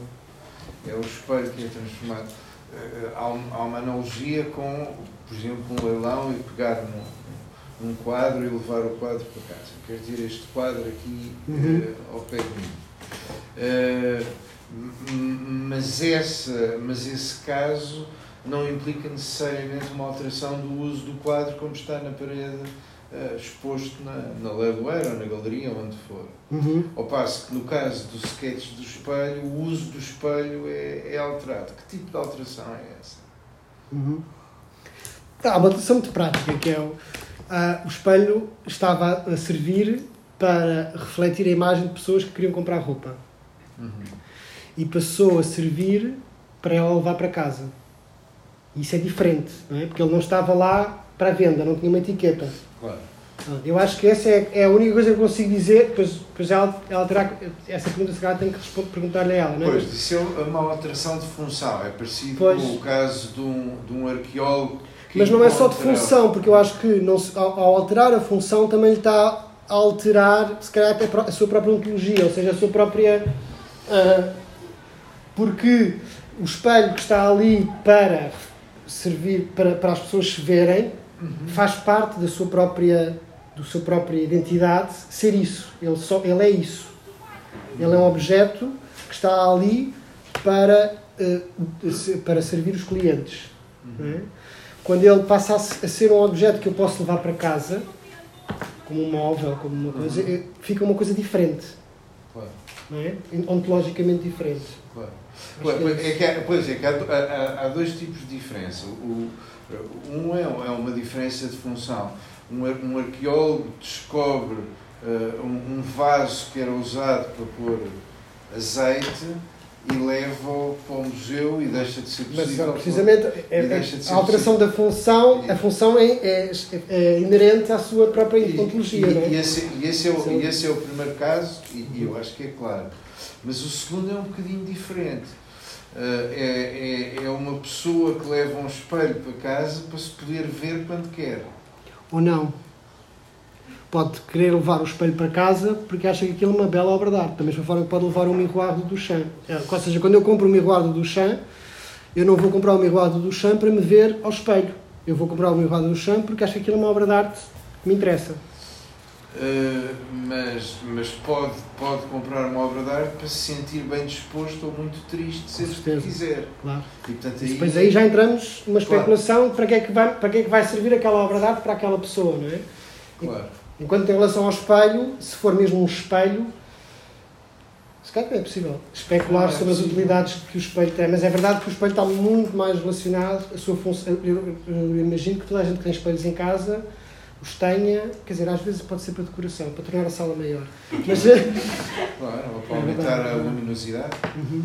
É o espelho que é transformado? Eh, Há, um- há uma analogia com, por exemplo, um leilão e pegar num, num quadro e levar o quadro para casa. Quer dizer, este quadro aqui Uhum. eh, ao pé de mim. M- mas, essa, mas esse caso não implica necessariamente uma alteração do uso do quadro como está na parede eh, exposto na, na leiloeira ou na galeria, onde for. Uhum. Ao passo que no caso do sketch do espelho, o uso do espelho é, é alterado. Que tipo de alteração é essa? Uhum. Há uma alteração muito prática, que é o, ah, o espelho estava a servir para refletir a imagem de pessoas que queriam comprar roupa. E passou a servir para ela levar para casa. Isso é diferente, não é? Porque ele não estava lá para a venda, não tinha uma etiqueta. Claro. Pronto, Eu acho que essa é, é a única coisa que eu consigo dizer, pois, pois ela, ela terá essa pergunta se calhar tem que perguntar-lhe a ela, não é? Pois, é uma alteração de função. É parecido Pois. com o caso de um, de um arqueólogo que Mas não é só de encontra- função, porque eu acho que não se- ao, ao alterar a função também lhe está a alterar, se calhar, até a sua própria ontologia, ou seja, a sua própria. ah, porque o espelho que está ali para servir para, para as pessoas se verem faz parte da sua própria do sua própria identidade ser isso ele só ele é isso ele é um objeto que está ali para se- para servir os clientes é? Quando ele passa a se- a ser um objeto que eu posso levar para casa como um móvel como uma coisa eh, fica uma coisa diferente Claro, não é? ontologicamente diferente claro. Acho Pois que é é que há, pois é que há, há- há- dois tipos de diferença. O, um é, é uma diferença de função. Um, um arqueólogo descobre eh, um, um vaso que era usado para pôr azeite e leva-o para o museu e deixa de ser Mas possível. precisamente é- e deixa de é- ser a alteração da função, E- a função é, é- é inerente à sua própria E, ontologia, e- não é? e esse, e esse é o, Sim. e esse é o primeiro caso, e, e eu acho que é claro. Mas o segundo é um bocadinho diferente. Ah, é, é, é uma pessoa que leva um espelho para casa para se poder ver quando quer. Ou não. Pode querer levar o espelho para casa porque acha que aquilo é uma bela obra de arte. Da mesma forma que pode levar um miroir do Duchamp. É, Ou seja, quando eu compro um miroir do Duchamp, eu não vou comprar o miroir do Duchamp para me ver ao espelho. Eu vou comprar o miroir do Duchamp porque acho que aquilo é uma obra de arte que me interessa. Ah, mas mas pode, pode comprar uma obra de arte para se sentir bem disposto ou muito triste, seja o que certeza. quiser. Claro. E, portanto, E aí, depois aí já entramos numa Claro. especulação para que, é que vai, para que é que vai servir aquela obra de arte para aquela pessoa, não é? Claro. Enquanto em relação ao espelho, se for mesmo um espelho, se calhar é possível especular é sobre as possível. utilidades que o espelho tem, mas é verdade que o espelho está muito mais relacionado, a sua função. Eu, eu imagino que toda a gente que tem espelhos em casa os tenha, quer dizer, às vezes pode ser para decoração, para tornar a sala maior. Mas eh, Claro, ou para É aumentar a é luminosidade. uhum.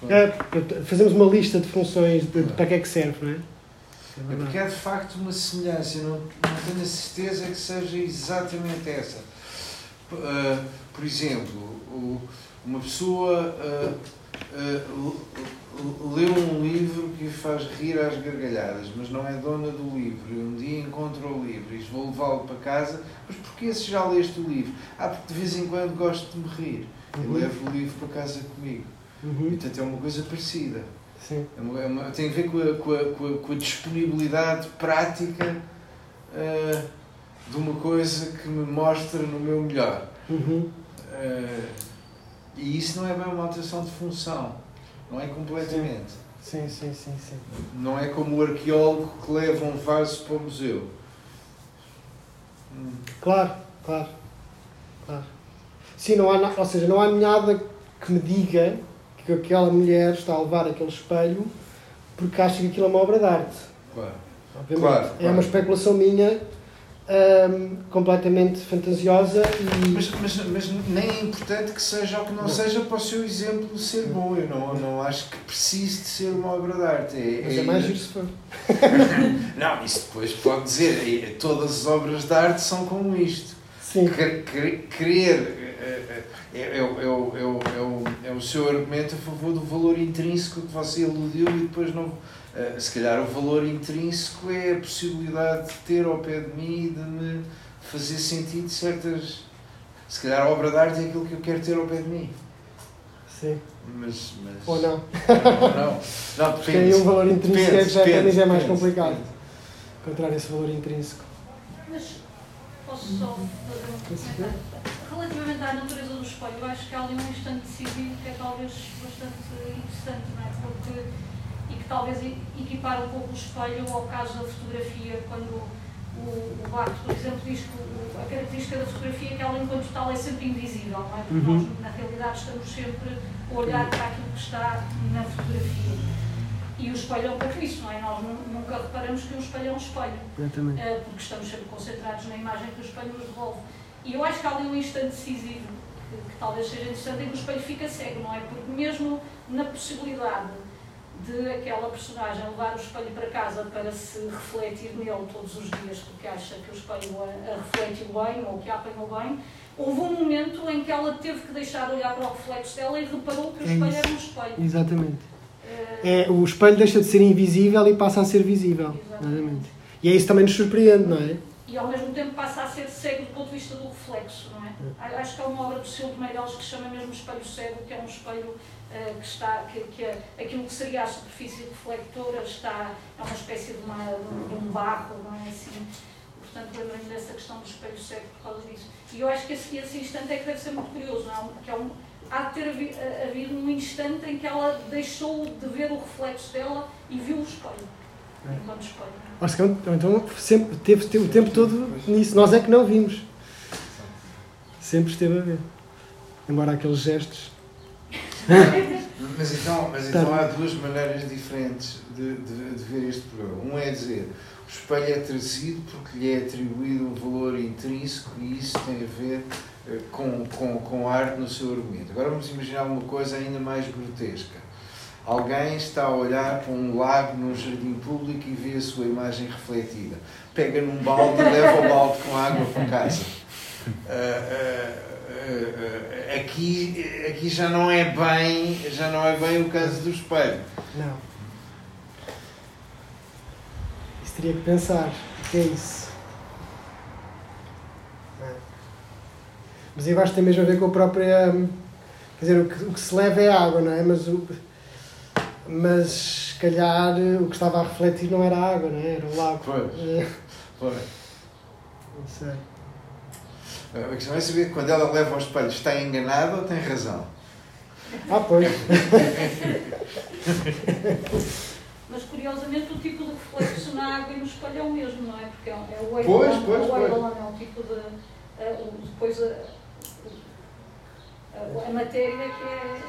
Claro. É, fazemos uma lista de funções de, de para que é que serve, não é? É É porque há de facto uma semelhança, não, não tenho a certeza que seja exatamente essa. Uh, por exemplo, o- uma pessoa uh, uh, lê um livro que faz rir às gargalhadas, mas não é dona do livro. E um dia encontra o livro e diz: Vou levá-lo para casa. Mas porquê se já leste o livro? Ah, porque de vez em quando gosto de me rir. E Uhum. levo o livro para casa comigo. E, Uhum. portanto, é uma coisa parecida. Sim. É uma- é uma- tem a ver com a, com a- com a- com a disponibilidade prática ah, de uma coisa que me mostra no meu melhor. Uhum. Ah, e isso não é bem uma alteração de função. Não é completamente. Sim, sim, sim, sim. Não é como o arqueólogo que leva um vaso para o museu. Hum, Claro, claro, claro. Sim, não há, ou seja, não há nada que me diga que aquela mulher está a levar aquele espelho porque acha que aquilo é uma obra de arte. claro. Claro, É claro. uma especulação minha hum, completamente fantasiosa e. Mas, mas, mas nem é importante que seja ou que não, seja para o seu exemplo ser bom. Eu não, não acho que precise de ser uma obra de arte. É, Mas é mais giro se for. Não, isso depois pode dizer, eh, todas as obras de arte são como isto. Sim. Quer- quer- Querer é, é, o- é, o- é, é, é seu argumento a favor do valor intrínseco que você aludiu e depois não. eh, Se calhar o valor intrínseco é a possibilidade de ter ao pé de mim e de me fazer sentido certas. Se calhar a obra de arte é aquilo que eu quero ter ao pé de mim. Sim. Mas. mas Ou não. Não. Não, Porque aí o valor intrínseco é que já, depende, é mais depende, complicado. depende. Encontrar esse valor intrínseco. Mas posso só fazer um comentário? Relativamente à natureza do espelho, eu acho que há ali um instante decisivo que é talvez bastante interessante, não é? Porque, e que talvez e- equipar um pouco o espelho ao caso da fotografia, quando o, o Bach, por exemplo, diz que o- a característica da fotografia é que ela, enquanto tal, é sempre invisível, não é? Porque Uhum. nós, na realidade, estamos sempre a olhar para aquilo que está na fotografia. E o espelho é um pouco isso, não é? Nós nu- nunca reparamos que o espelho é um espelho. Exatamente. Uh, porque estamos sempre concentrados na imagem que o espelho nos devolve. E eu acho que há ali um instante decisivo, que, que talvez seja interessante, em que o espelho fica cego, não é? Porque mesmo na possibilidade de aquela personagem levar o espelho para casa para se refletir nele todos os dias, porque acha que o espelho a, a refletiu bem ou que a apanhou bem, houve um momento em que ela teve que deixar de olhar para o reflexo dela e reparou que o É espelho isso. era um espelho. Exatamente. Uh, É, o espelho deixa de ser invisível e passa a ser visível. Exatamente. E é isso também nos surpreende, não é? E ao mesmo tempo passa a ser cego do ponto de vista do reflexo, não é? A- Acho que há uma obra do Silvio de Meireles que chama mesmo Espelho Cego, que é um espelho eh, que está, que, que é, aquilo que seria a superfície reflectora está, é uma espécie de, uma, de um barro, não é assim? Portanto, lembro-me dessa questão do espelho cego por causa disso. E eu acho que esse, esse instante é que deve ser muito curioso, não é? Que é um, há de ter eh, havido um instante em que ela deixou de ver o reflexo dela e viu o espelho, enquanto espelho. Não é? Então, sempre teve, teve o tempo todo nisso. Nós é que não vimos. Sempre esteve a ver. Embora aqueles gestos. Mas então, mas Tá. então há duas maneiras diferentes de, de, de ver este programa. Um é dizer o espelho é trazido porque lhe é atribuído um valor intrínseco e isso tem a ver eh, com, com, com a arte no seu argumento. Agora vamos imaginar uma coisa ainda mais grotesca. Alguém está a olhar para um lago num jardim público e vê a sua imagem refletida. Pega num balde e leva o balde com água para casa. Ah, ah, ah, aqui, aqui já não é bem já não é bem o caso do espelho. Não. Isso teria que pensar. O que é isso? Mas eu acho que tem mesmo a ver com a própria. Quer dizer, o que, o que se leva é água, não é? Mas, o, mas se calhar o que estava a refletir não era a água, não é? Era o lago. Pois. Pois. Não sei. A questão é saber quando ela leva ao espelho está enganada ou tem razão. Ah, pois. Mas curiosamente o tipo de reflexo na água e no espelho é o mesmo, não é? Porque é, é o Pois, Eidelon, pois, o pois. Eidelon é um tipo de. o- depois a, a, a matéria que é,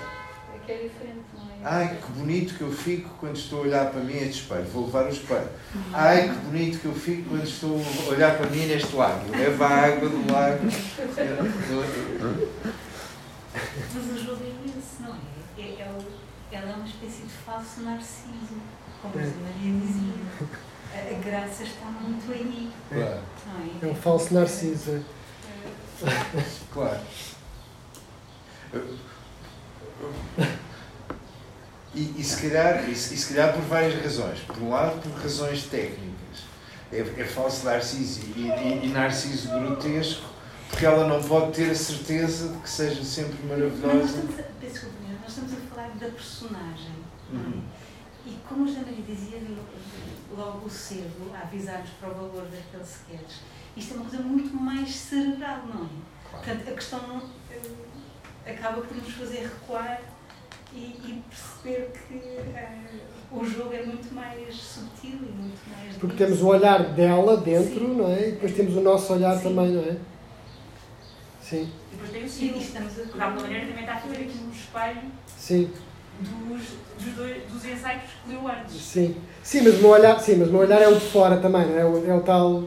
é que é diferente, é? Ai, que bonito que eu fico quando estou a olhar para mim este espelho. Vou levar o espelho. Ai, que bonito que eu fico quando estou a olhar para mim neste lago. Leva a água do lago. Mas ajuda imenso, não é? É- é o- ela é uma espécie de falso narciso, como a Maria dizia. A, graça está muito aí, Claro. É é? um falso narciso. é. Claro. E, e, se calhar, e, se, calhar por várias razões. Por um lado, por razões técnicas. É, é falso Narciso e, e, e Narciso grotesco, porque ela não pode ter a certeza de que seja sempre Mas nós maravilhosa. estamos a, nós estamos a falar da personagem. Uhum. E como Jana lhe dizia logo cedo, a avisar-nos para o valor daquele sketch, isto é uma coisa muito mais cerebral, não é? Portanto, a questão não, eh, acaba por nos fazer recuar e, e perceber que eh, o jogo é muito mais sutil e muito mais. Porque denso. temos o olhar dela dentro, Sim. não é? E depois temos o nosso olhar Sim. também, não é? Sim, E depois tem o E, e Ciro, estamos a que de alguma maneira também está a fazer aqui um espelho sim, dos, dos, dois, dos ensaios que leu antes. sim. Sim, mas o meu olhar, sim, mas o meu olhar é o de fora também, não é? É o, é o tal.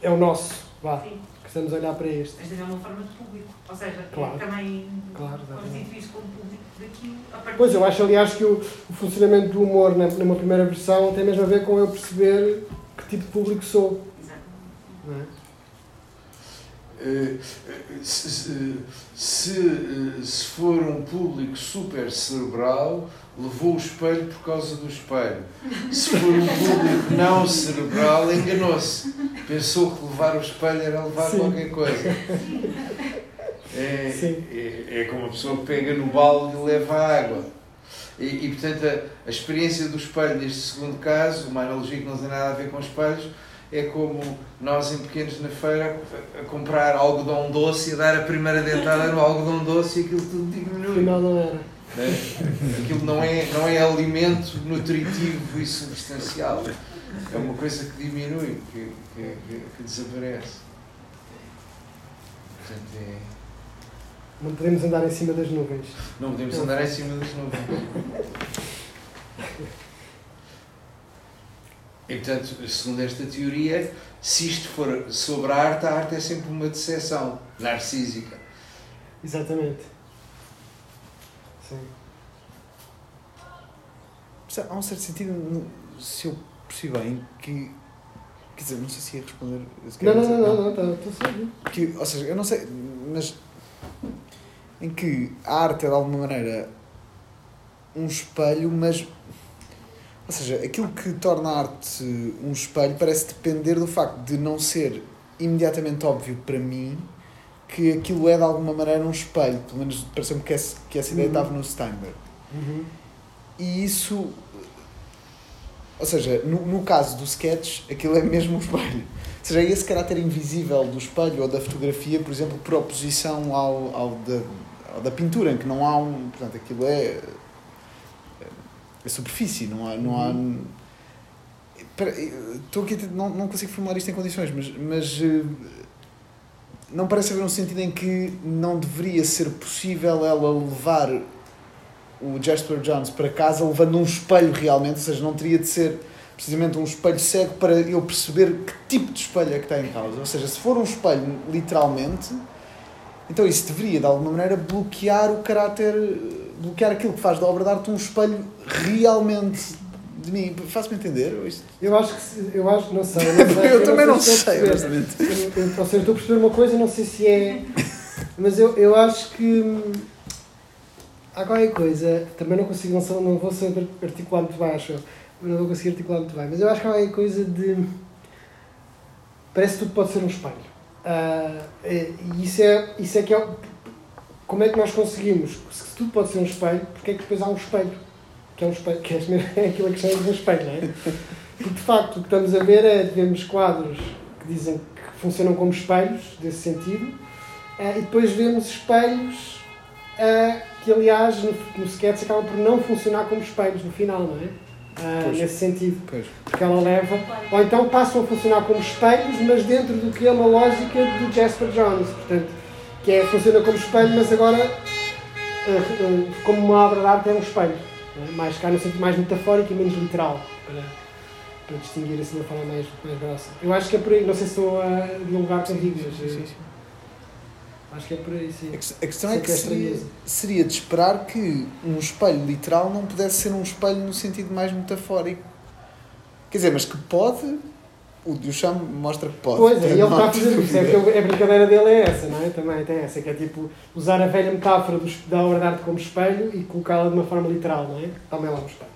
É o nosso, vá. Sim. A olhar para este. Mas também é uma forma de público. Ou seja, Claro. é também Claro, constituir-se como público daquilo a partir Pois, eu acho, aliás, que o, o funcionamento do humor na, numa primeira versão tem mesmo a ver com eu perceber que tipo de público sou. Exato. Não é? Eh, se, se- se, eh, se for um público super cerebral, levou o espelho por causa do espelho. Se for um público não cerebral, enganou-se. Pensou que levar o espelho era levar Sim. qualquer coisa. É, é, é como a pessoa que pega no balde e leva a água. E, e, portanto, a, a experiência do espelho neste segundo caso, uma analogia que não tem nada a ver com espelhos, é como nós em pequenos na feira a, a comprar algodão doce e dar a primeira dentada no algodão doce e aquilo tudo diminui. Afinal, não era. Né? Aquilo não é, não é alimento nutritivo e substancial. É uma coisa que diminui, que, que, que, desaparece. Portanto, é, Não podemos andar em cima das nuvens. não podemos andar em cima das nuvens. E, portanto, segundo esta teoria, se isto for sobre a arte, a arte é sempre uma decepção narcísica. Exatamente. Sim. Há um certo sentido, se eu percebi bem, que. Quer dizer, não sei se ia responder. se Não, não, dizer- não, não, não, estou sério. que, ou seja, eu não sei, mas em que a arte é de alguma maneira um espelho, mas ou seja, aquilo que torna a arte um espelho parece depender do facto de não ser imediatamente óbvio para mim que aquilo é de alguma maneira um espelho, pelo menos parece-me que, esse, que essa ideia Uhum. estava no Steinberg. Uhum. E isso, ou seja, no, no caso do sketch, aquilo é mesmo um espelho. Ou seja, é esse caráter invisível do espelho ou da fotografia, por exemplo, por oposição ao, ao, da, ao da pintura, em que não há um. Portanto, aquilo é. é superfície, não há. Não há Espera, Estou aqui, não, não consigo formular isto em condições, mas, mas eh, não parece haver um sentido em que não deveria ser possível ela levar o Jasper Jones para casa levando um espelho realmente, ou seja, não teria de ser precisamente um espelho cego para eu perceber que tipo de espelho é que está em causa. Ou seja, se for um espelho literalmente, então isso deveria de alguma maneira bloquear o caráter, bloquear aquilo que faz da obra de arte um espelho realmente de mim. Faz-me entender? Ou isto- Eu acho que eu acho, não sei. não sei, Eu também não sei, perceber. honestamente. Eu, eu, ou seja, estou a perceber uma coisa, não sei se é. Mas eu, eu acho que. hum, Há qualquer coisa, também não consigo, não, não vou saber articular muito bem, acho eu. Não vou conseguir articular muito bem, mas eu acho que há qualquer coisa de. Parece que tudo pode ser um espelho. Ah, e isso é, isso é que é. Como é que nós conseguimos? Se tudo pode ser um espelho, porque é que depois há um espelho? Que é um espelho, que é é aquilo que chamamos de um espelho, não é? Porque de facto o que estamos a ver é vemos quadros que dizem que funcionam como espelhos, desse sentido, eh, e depois vemos espelhos eh, que, aliás, no, no sketch acabam por não funcionar como espelhos no final, não é? Ah, Pois. nesse sentido. Pois. Porque ela leva. Ou então passam a funcionar como espelhos, mas dentro do que é uma lógica do Jasper Jones. Portanto, que é, funciona como espelho, mas agora, eh, eh, como uma obra de arte, é um espelho. É? Mais cá no sentido mais metafórico e menos literal. Para, para distinguir assim de uma forma mais, mais grossa. Eu acho que é por aí. Não sei se estou a divulgar contigo, mas eh, Sim, sim. acho que é por aí, sim. A ques- A questão é que é seria, seria de esperar que um espelho literal não pudesse ser um espelho no sentido mais metafórico. Quer dizer, mas que pode, o Duchamp mostra que pode. Pois é, e ele está a fazer isso. É que a brincadeira dele é essa, não é? Também tem essa, que é tipo usar a velha metáfora do, da obra de arte como espelho e colocá-la de uma forma literal, não é? Também lá um espelho.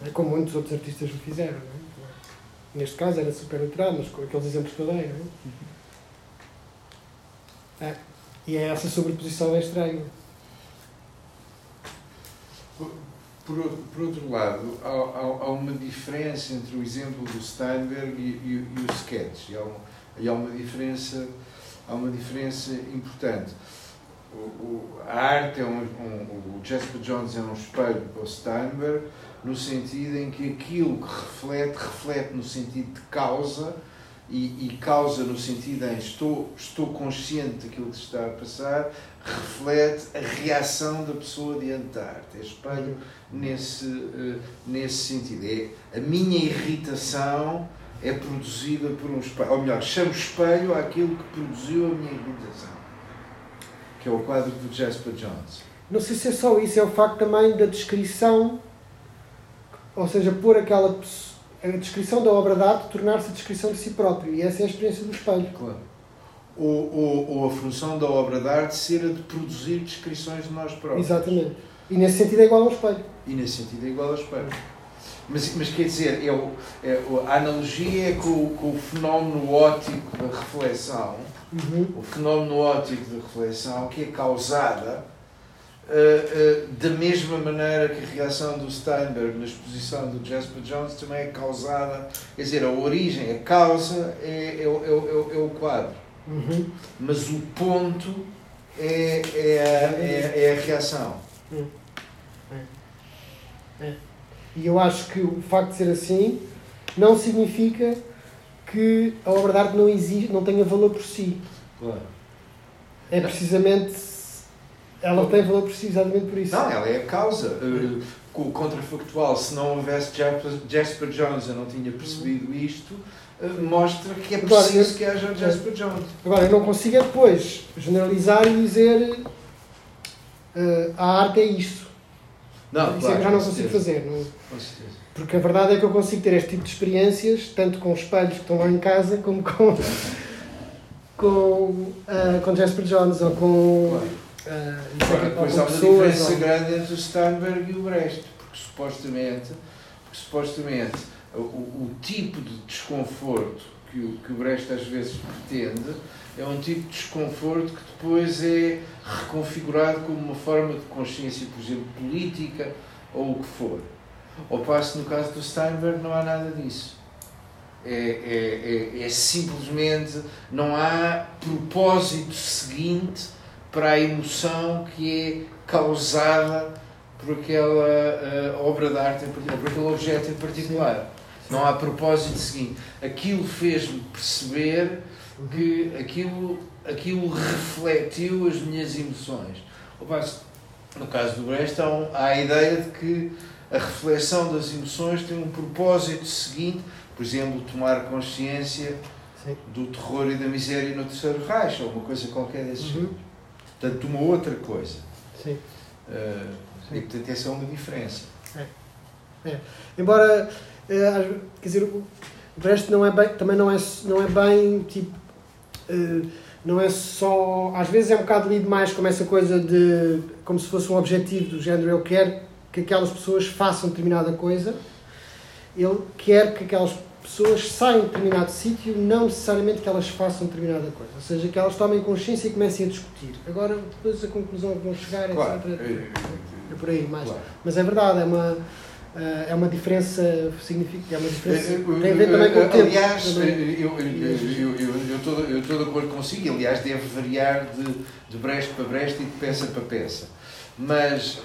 Não é? Como muitos outros artistas o fizeram, não é? Neste caso era super literal, mas com aqueles exemplos que eu dei, não é? É. E é essa sobreposição é estranha. Por, outro- por outro lado, há, há- há uma diferença entre o exemplo do Steinberg e, e- e o sketch. E há, um- e há uma diferença, há uma diferença importante. O- o- a arte é um, um- o Jasper Jones é um espelho para o Steinberg no sentido em que aquilo que reflete reflete no sentido de causa e, e causa no sentido em estou estou consciente daquilo que está a passar reflete a reação da pessoa diante da arte é espelho nesse, eh, nesse sentido. É, a minha irritação é produzida por um espelho. Ou melhor, chamo espelho àquilo que produziu a minha irritação. Que é o quadro do Jasper Jones. Não sei se é só isso, é o facto também da descrição, ou seja, pôr aquela pesso- a descrição da obra de arte tornar-se a descrição de si próprio. E essa é a experiência do espelho. Claro. Ou, ou, ou a função da obra de arte ser a de produzir descrições de nós próprios. Exatamente. E nesse sentido é igual ao espelho. E nesse sentido é igual ao espelho. Mas, mas quer dizer, é o, é o- a analogia é com, com o fenómeno óptico da reflexão, o fenómeno óptico da reflexão que é causada eh, da mesma maneira que a reação do Steinberg na exposição do Jasper Jones também é causada, quer dizer, a origem, a causa é, é, o- é, é o- é o quadro, Uhum. mas o ponto é, é, a, é, é a reação. É. E eu acho que o facto de ser assim não significa que a obra de arte não existe, não tenha valor por si. Claro. É precisamente. Ela tem valor exatamente por isso. Não, ela é a causa. Uh, com o contrafactual, se não houvesse Jasper, Jones, eu não tinha percebido isto, uh, mostra que é Agora, preciso eu- que haja Jasper Jones. Agora, eu não consigo é depois generalizar e dizer eh, a arte é isto. Não, isso é que já claro, não consigo fazer. não- Com certeza. Porque a verdade é que eu consigo ter este tipo de experiências, tanto com espelhos que estão lá em casa, como com, com, ah, com Jasper Jones ou com, ah, sei, Agora, ou depois há uma diferença ou- grande entre o Steinberg e o Brecht, porque supostamente, porque supostamente o, o tipo de desconforto que o, que o Brecht às vezes pretende é um tipo de desconforto que depois é reconfigurado como uma forma de consciência, por exemplo, política ou o que for. Ao passo no caso do Steinberg não há nada disso. É, é, é, é simplesmente não há propósito seguinte para a emoção que é causada por aquela eh, obra de arte em particular, por aquele objeto em particular. Não há propósito seguinte. Aquilo fez-me perceber que aquilo, aquilo refletiu as minhas emoções. Passo no caso do Brecht, há, um- há a ideia de que a reflexão das emoções tem um propósito seguinte, por exemplo, tomar consciência do terror e da miséria no terceiro Reich, ou uma coisa qualquer desse Uhum. género. Portanto, uma outra coisa. Sim. Eh, e, portanto, essa é uma diferença. É. Embora, eh, às- quer dizer, o o Brecht não é bem, também não é, não é bem, tipo, eh, não é só, às vezes é um bocado lido mais como essa coisa de, como se fosse um objetivo do género, eu quero que aquelas pessoas façam determinada coisa, ele quer que aquelas pessoas saiam de determinado sítio, não necessariamente que elas façam determinada coisa, ou seja, que elas tomem consciência e comecem a discutir. Agora, depois a conclusão que vão chegar, Claro. etc. eh, É por aí, mais. Claro. Mas é verdade, é uma, eh, é uma diferença significativa, é uma diferença. Tem a ver também com o eh, tempo. Aliás, também. eh, eu eu- eu- eu- eu estou eu estou de acordo consigo, aliás, deve variar de, de Brecht para Brecht e de peça para peça. Mas,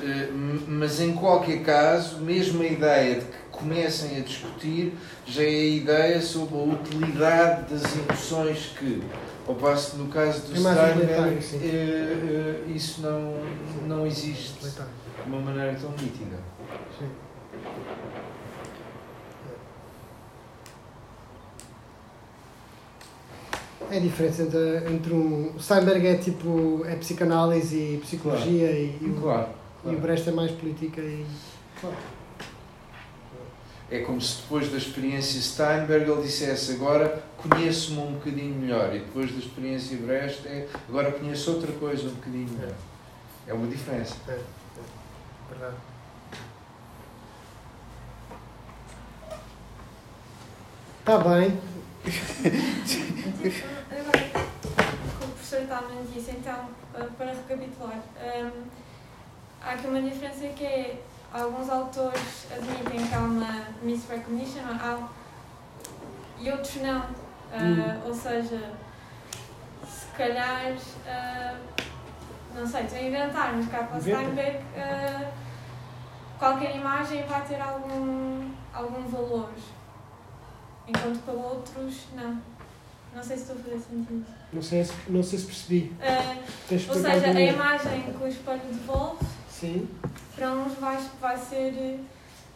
mas em qualquer caso, mesmo a ideia de que comecem a discutir já é a ideia sobre a utilidade das emoções que, ao passo que no caso do É sim. eh, eh, isso não, não existe de uma maneira tão nítida. Sim. É a diferença entre, entre um. O Steinberg é tipo. é psicanálise e psicologia e, e, o- Claro, e o Brecht é mais política e. É como se depois da experiência Steinberg ele dissesse agora conheço-me um bocadinho melhor e depois da experiência Brecht é agora conheço outra coisa um bocadinho melhor. É uma diferença. É, é, verdade. Está bem. Agora, como o professor Talman disse, então, eh, para recapitular, hum, há aqui uma diferença que é alguns autores admitem que há uma misrecognition há, e outros não. Uh, Hum. Ou seja, se calhar, uh, não sei, estou a inventar, mas cá para. Steinbeck, uh, qualquer imagem vai ter algum, algum valor, enquanto para outros, não. Não sei se estou a fazer sentido. Não sei, se- não sei se percebi. Uh, ou seja, a imagem que o espelho devolve Sim. Para uns vai, vai ser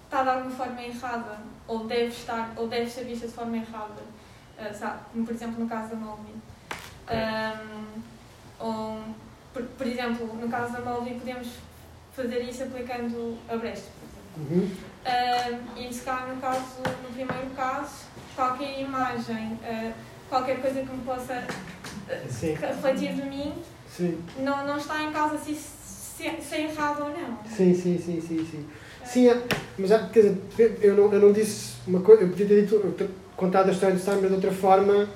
está de alguma forma errada ou deve estar ou deve ser vista de forma errada Eh, sabe? como por exemplo no caso da Molly Ahm, ou, por, por exemplo no caso da Molly podemos fazer isso aplicando a exemplo. Uhum. Ahm, e se calhar no caso no primeiro caso qualquer imagem eh, qualquer coisa que me possa Sim. refletir de mim Sim. não, não está em causa se, se, é errado ou não Sim, sim, sim, sim, sim. Sim, é- mas é- quer dizer, eu não, eu não disse uma coisa, eu podia ter dito, eu contado a história do Steinberg de outra forma,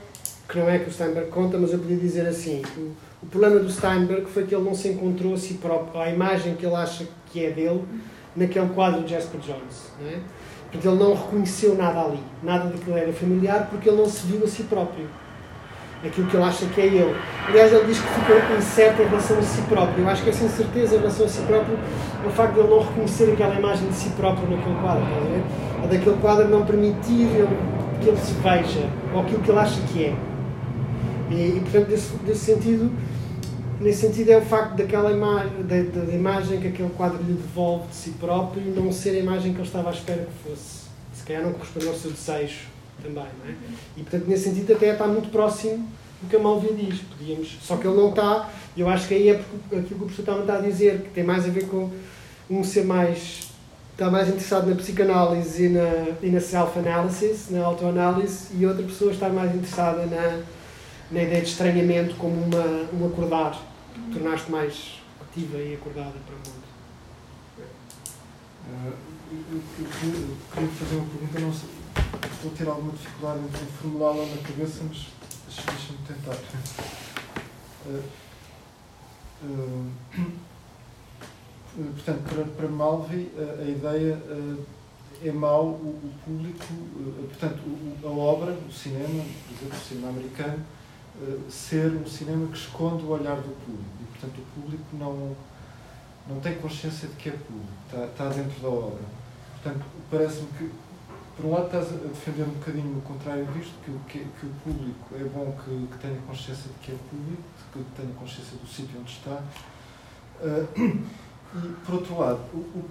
que não é que o Steinberg conta, mas eu podia dizer assim, o, o problema do Steinberg foi que ele não se encontrou a si próprio, a imagem que ele acha que é dele, naquele quadro de Jasper Jones, não é? Portanto, ele não reconheceu nada ali, nada daquilo era familiar, porque ele não se viu a si próprio. Aquilo que ele acha que é ele. Aliás, ele diz que ficou incerto em relação a si próprio. Eu acho que essa incerteza em relação a si próprio é o facto de ele não reconhecer aquela imagem de si próprio naquele quadro, estás a ver? Ou daquele quadro não permitir que ele se veja, ou aquilo que ele acha que é. E, e portanto, desse, desse sentido, nesse sentido é o facto daquela da, da- da imagem que aquele quadro lhe devolve de si próprio não ser a imagem que ele estava à espera que fosse. Se calhar não corresponde ao seu desejo também, não é? E portanto, nesse sentido, até está muito próximo do que a Malvia diz. Podíamos, só que ele não está, e eu acho que aí é porque aquilo que o professor está a dizer, que tem mais a ver com um ser mais. está mais interessado na psicanálise e na, e na self-analysis, na autoanálise, e outra pessoa está mais interessada na, na ideia de estranhamento como uma, um acordar, tornar-te mais ativa e acordada para o mundo. Eh, eu, eu queria- eu queria fazer uma pergunta, não sei, estou a ter alguma dificuldade em formulá-la na cabeça, mas deixa- deixa-me tentar. Eh, eh, portanto, para, para Malvi, eh, a ideia eh, é mau o, o público, portanto, o- a obra, o cinema, por exemplo, o cinema americano, ser um cinema que esconde o olhar do público. E, portanto, o público não, não tem consciência de que é público, está, está dentro da obra. Portanto, parece-me que, por um lado, estás a defender um bocadinho o contrário disto, que, que, que o público é bom que, que tenha consciência de que é público, que tenha consciência do sítio onde está. Ah, e, por outro lado, o, o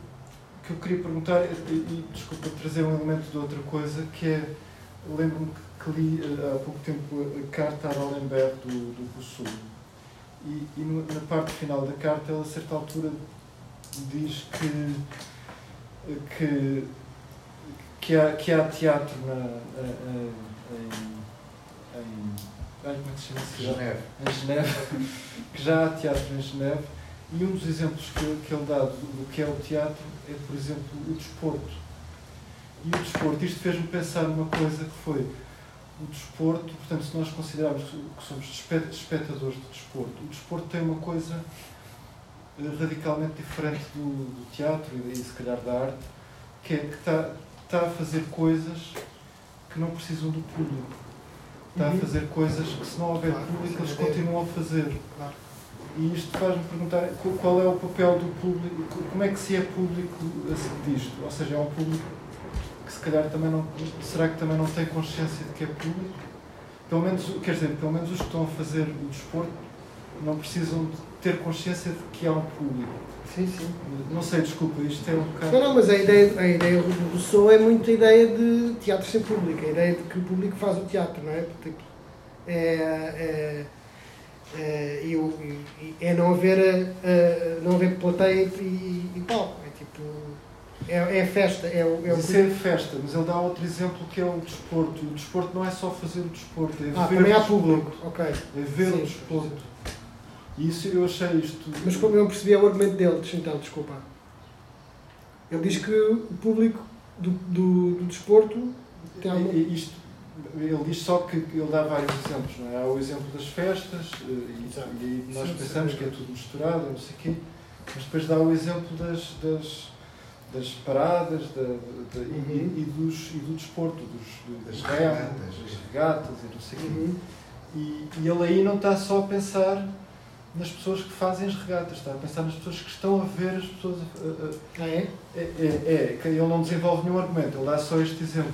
que eu queria perguntar, e, e desculpa trazer um elemento de outra coisa, que é, lembro-me que, que li ah, há pouco tempo a carta a Rolenberg do, do Rousseau. E, e na parte final da carta, ele a certa altura diz que, que, que, há, que há teatro na, em, em, como é que se chama essa cidade? Geneve. Em Geneve, que já há teatro em Geneve. E um dos exemplos que, que ele dá do, do que é o teatro é, por exemplo, o desporto. E o desporto, isto fez-me pensar numa coisa que foi o desporto, portanto, se nós considerarmos que somos espe- espectadores do desporto, o desporto tem uma coisa eh, radicalmente diferente do, do teatro e, e se calhar da arte, que é que está, está a fazer coisas que não precisam do público. Está a Uhum. fazer coisas que se não houver Claro, público eles continuam a fazer. Claro. E isto faz-me perguntar qu- qual é o papel do público, como é que se é público disto? Ou seja, é um público que se calhar também não. Será que também não tem consciência de que é público? Pelo menos, quer dizer, pelo menos os que estão a fazer o desporto não precisam de ter consciência de que há um público. Sim, sim. Não sei, desculpa, isto é um bocado. Não, não, mas a ideia, a ideia do Rousseau é muito a ideia de teatro sem público, a ideia de que o público faz o teatro, não é? Portanto, é, é, é, é não haver, não haver plateia e, e palco. É tipo. É, é festa, é o. É o isso é festa, mas ele dá outro exemplo que é o desporto. E o desporto não é só fazer o desporto, é Ah, ver também o há desporto. público, ok. É ver Sim. o desporto. Isso eu achei isto. Mas como eu não percebi é o argumento dele, então, desculpa. Ele diz que o público do, do, do desporto tem alguma... E isto, ele diz só que ele dá vários exemplos, não é? Há o exemplo das festas, eh, e, e nós Sim, pensamos sim. que é tudo misturado, não sei o quê, mas depois dá o exemplo das, das, das paradas da, da- Uhum. e, e dos, e do desporto, dos, Das regatas. das regatas e não sei o quê. Uhum. E, e ele aí não está só a pensar nas pessoas que fazem as regatas, está a pensar nas pessoas que estão a ver as pessoas a- a- a, Ah, é? é, é, é, ele não desenvolve nenhum argumento, ele dá só este exemplo.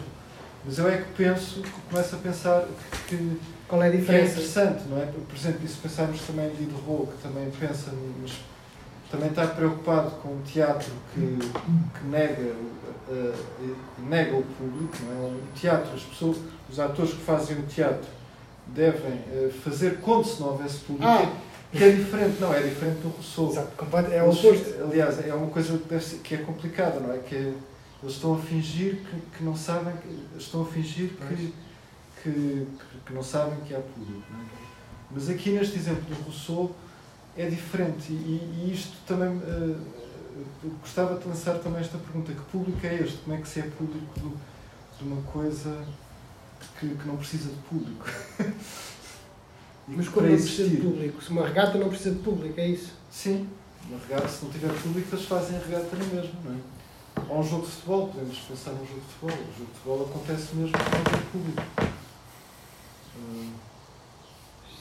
Mas eu é que penso, que começo a pensar que, Qual é a é diferença? interessante, não é? Por exemplo, e se pensarmos também em Diderot, que também pensa, mas também está preocupado com um teatro que, que nega, o- a- nega o público, não é? O teatro, as pessoas, os atores que fazem o teatro devem eh, fazer como se não houvesse público. Ah! Que é diferente, não, é diferente do Rousseau. Exato, é o oposto. Aliás, é uma coisa que, é complicada, não é? Que eles estão a fingir que, que não sabem, que, estão a fingir que, que, que, não sabem que há público. É? Mas aqui neste exemplo do Rousseau é diferente e, e isto também eu gostava de lançar também esta pergunta, que público é este? Como é que se é público do- de uma coisa que, que não precisa de público? Mas para não precisa de público? Se uma regata não precisa de público, é isso? Sim, uma regata, se não tiver público, eles fazem a regata na mesma, não é? Ou um jogo de futebol, podemos pensar num jogo de futebol. O jogo de futebol acontece mesmo por causa do público. Hum,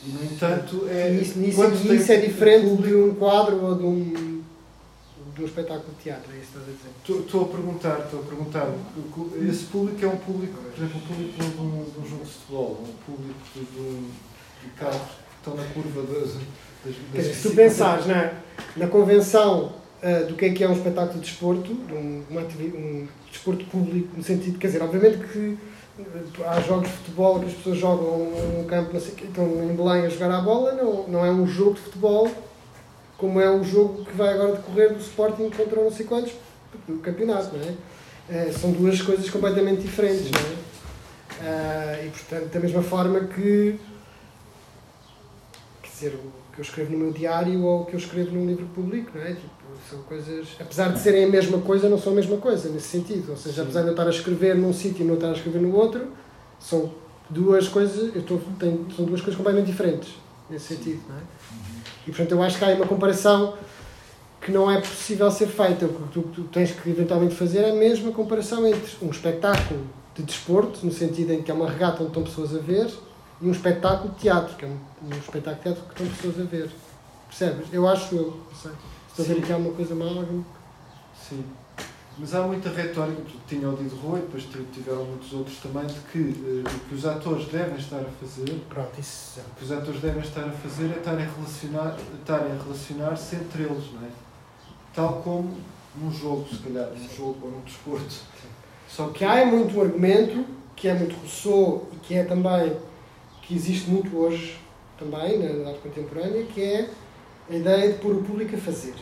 E, no entanto, é. Isso, nisso, quando tem isso é diferente público- de um quadro ou de um, de um espetáculo de teatro, é isso que estás a dizer? Estou- a perguntar, estou a perguntar. Esse público é um público, por exemplo, um público de um, de um jogo de futebol, um público de, de, de carros que estão na curva das. das, se tu pensares na, na convenção ah, do que é que é um espetáculo de desporto, de um, um desporto público, no sentido, quer dizer, obviamente que ah, há jogos de futebol que as pessoas jogam num campo, não sei, o estão em Belém a jogar à bola, não, não é um jogo de futebol como é o jogo que vai agora decorrer do Sporting contra não sei quantos no campeonato, não é? Eh, são duas coisas completamente diferentes, não é? E portanto, da mesma forma que dizer, o que eu escrevo no meu diário ou o que eu escrevo num livro público, não é? Tipo, são coisas, apesar de serem a mesma coisa, não são a mesma coisa nesse sentido. Ou seja, Sim. apesar de eu estar a escrever num sítio e não estar a escrever no outro, são duas coisas, eu estou, tenho, são duas coisas completamente diferentes nesse sentido, não é? E portanto eu acho que há uma comparação que não é possível ser feita. O que tu, tu tens que eventualmente fazer é a mesma comparação entre um espetáculo de desporto, no sentido em que é uma regata onde estão pessoas a ver, e um espetáculo de teatro, que é um, um espetáculo de teatro que estão pessoas a ver. Percebes? Eu acho eu, não sei. Estou a ver Sim. aqui alguma coisa mal. algum- Sim. Mas há muita retórica, porque tinha o Diderot e depois tiveram muitos outros também, de que eh, o que os atores devem estar a fazer, Pronto, isso. o que os atores devem estar a fazer é estarem a relacionar, estarem a relacionar-se entre eles, não é? Tal como num jogo, se calhar, num jogo ou num desporto. Só O que há é muito um argumento, que é muito Rousseau e que é também, que existe muito hoje também na arte contemporânea, que é a ideia de pôr o público a fazer.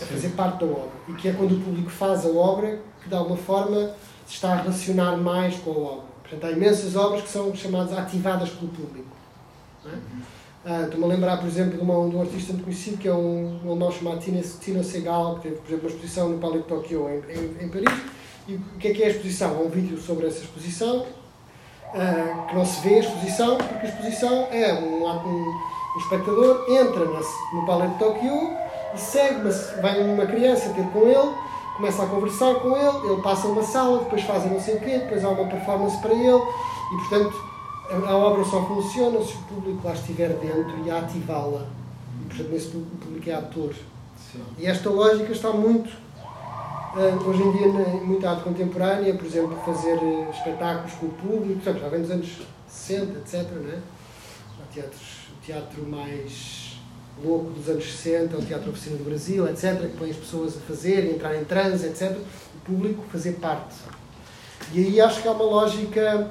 A fazer parte da obra. E que é quando o público faz a obra que de alguma forma se está a relacionar mais com a obra. Portanto, há imensas obras que são chamadas ativadas pelo público. é? Ah, Estou-me a lembrar, por exemplo, de, uma, de um artista muito conhecido que é um, um alemão chamado Tino, Segal, que teve, por exemplo, uma exposição no Palais de Tóquio em, em, em Paris. E o que é que é a exposição? Há um vídeo sobre essa exposição, que não se vê a exposição, porque a exposição é um, um, um espectador entra no Palais de Tóquio e segue, mas vai uma criança ter com ele, começa a conversar com ele, ele passa uma sala, depois fazem não sei o quê, depois há uma performance para ele e, portanto, a, obra só funciona se o público lá estiver dentro e a ativá-la. E, portanto, nesse pú- o público é ator. Sim. E esta lógica está muito, hoje em dia, em muita arte contemporânea, por exemplo, fazer eh, espetáculos com o público, portanto, já vem dos anos 60, etc. Né? Teatros, o teatro mais louco dos anos 60, o Teatro Oficina do Brasil, etc., que põe as pessoas a fazer, a entrar em transe, etc., o público fazer parte. E aí acho que há uma lógica.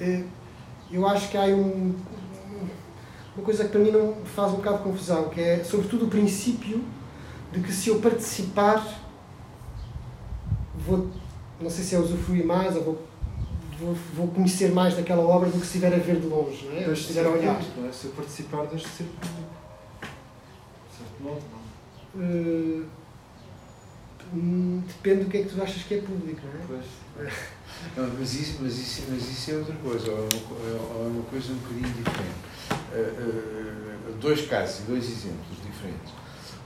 eh, Eu acho que há um, uma coisa que para mim não faz um bocado de confusão, que é sobretudo o princípio de que se eu participar vou, não sei se é usufruir mais ou vou, vou, vou conhecer mais daquela obra do que se estiver a ver de longe, não é? Ou se estiver a olhar. é? Se eu participar, deixa de ser público. De certo modo, não. Hum, depende do que é que tu achas que é público, não é? Pois. Não, mas, isso, mas, isso, mas isso é outra coisa, ou é uma, é uma coisa um bocadinho diferente. Uh, uh, dois casos, dois exemplos diferentes.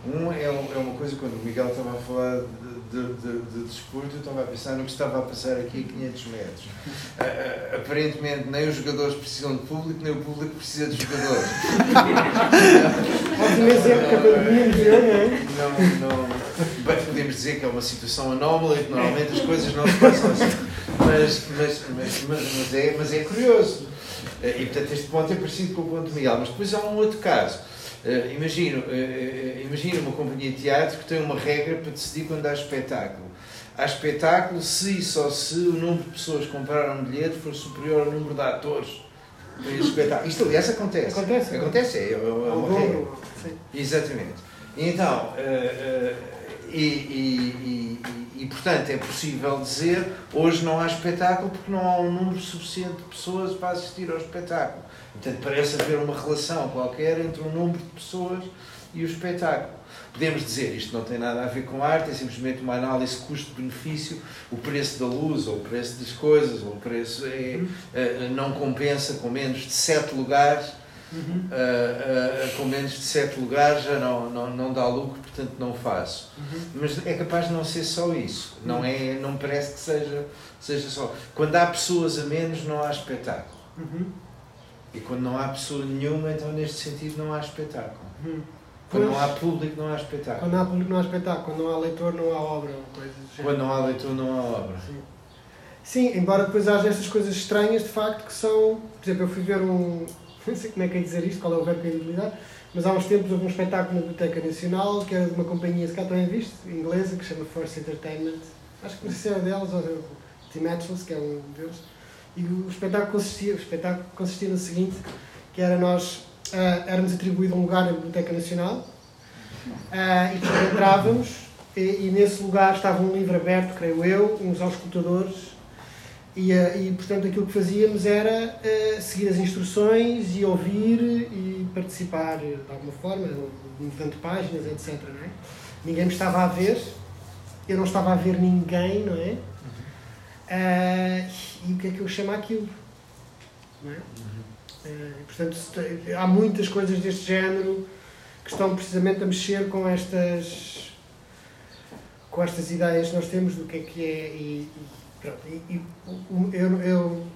Um é, é uma coisa, quando o Miguel estava a falar de, de, de, de desporto, eu estava a pensar no que estava a passar aqui a 500 metros. Uh, aparentemente, nem os jogadores precisam de público, nem o público precisa de jogadores. Ótimo exemplo que a pandemia me deu, não é? Não, não. Bem, podemos dizer que é uma situação anómala e que normalmente as coisas não se passam assim. Mas, mas, mas, mas, é, mas é curioso. E portanto este ponto é parecido com o ponto do Miguel. Mas depois há um outro caso. Eh, imagino, eh, imagino uma companhia de teatro que tem uma regra para decidir quando há espetáculo. Há espetáculo se e só se o número de pessoas que compraram um bilhete for superior ao número de atores para esse espetáculo. Isto, aliás, acontece. Acontece. Acontece, é, é uma Ao regra. Exatamente. Então, eh, e, e- e- e, portanto é possível dizer hoje não há espetáculo porque não há um número suficiente de pessoas para assistir ao espetáculo. Portanto, parece haver uma relação qualquer entre o número de pessoas e o espetáculo. Podemos dizer, isto não tem nada a ver com arte, é simplesmente uma análise custo-benefício, o preço da luz, ou o preço das coisas, ou o preço é, eh, não compensa com menos de sete lugares Uhum. Uh, uh, com menos de sete lugares já não, não, não dá lucro, portanto não faço. Uhum. Mas é capaz de não ser só isso. Não, é, não parece que seja, seja só. Quando há pessoas a menos, não há espetáculo. Uhum. E quando não há pessoa nenhuma, então neste sentido não há espetáculo. Uhum. Quando Pois. não há público, não há espetáculo. Quando há público não há espetáculo, quando não há leitor não há obra coisa. Quando não há leitor, não há obra. Sim, embora depois haja estas coisas estranhas de facto que são. Por exemplo, eu fui ver um. Não sei como é que é dizer isto, qual é o verbo que é utilizar, mas há uns tempos houve um espetáculo na Biblioteca Nacional que era de uma companhia, se cá também viste, inglesa, que se chama Force Entertainment. Acho que não sei se era delas ou do Tim Atlas, que é um deles. E o espetáculo consistia, o espetáculo consistia no seguinte, que era nós ah, éramos atribuído um lugar na Biblioteca Nacional ah, e entrávamos e, e nesse lugar estava um livro aberto, creio eu, uns auscultadores e, ah, e portanto aquilo que fazíamos era ah, seguir as instruções e ouvir e participar de alguma forma, mudando páginas, etc. É? Ninguém me estava a ver, eu não estava a ver ninguém, não é? Ah, e o que é que eu chamo aquilo? Não é? Ah, portanto, há muitas coisas deste género que estão precisamente a mexer com estas com estas ideias que nós temos do que é que é e pronto, e, e eu, eu,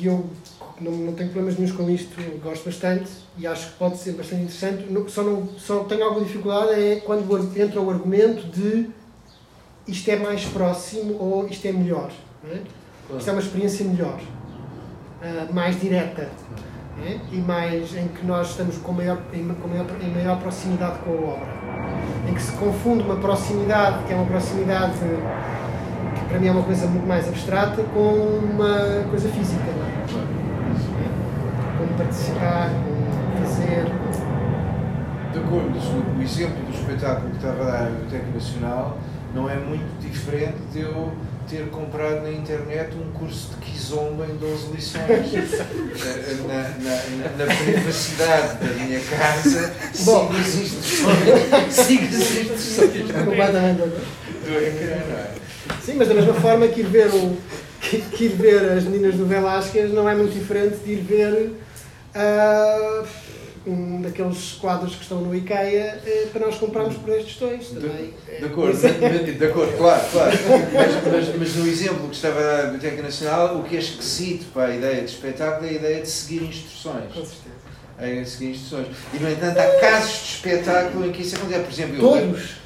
eu não, não tenho problemas nenhums com isto, gosto bastante e acho que pode ser bastante interessante, só, não, só tenho alguma dificuldade é quando entra o argumento de isto é mais próximo ou isto é melhor. é? Isto é uma experiência melhor, ah, mais direta é? e mais em que nós estamos com maior, em, com maior, em maior proximidade com a obra. Em que se confunde uma proximidade, que é uma proximidade para mim é uma coisa muito mais abstrata, com uma coisa física. Não é? Como participar, como fazer. De acordo, o, exemplo do espetáculo que estava a dar na Biblioteca Nacional não é muito diferente de eu ter comprado na internet um curso de Kizomba em 12 lições. Na, na, na, na privacidade da minha casa, Bom. sigo as instruções. Sigo as instruções. Do ecrã, não é? Sim, mas da mesma forma que ir ver, o, que, que ir ver as meninas do Velázquez não é muito diferente de ir ver ah, um daqueles quadros que estão no IKEA eh, para nós comprarmos por estes tostões também. De acordo, mas- de acordo, claro, claro. Mas, mas, mas no exemplo que estava a Biblioteca Nacional, o que é esquisito para a ideia de espetáculo é a ideia de seguir instruções. Com certeza. A ideia de seguir instruções. E, no entanto, há casos de espetáculo em que isso acontece. Por exemplo, eu. Todos?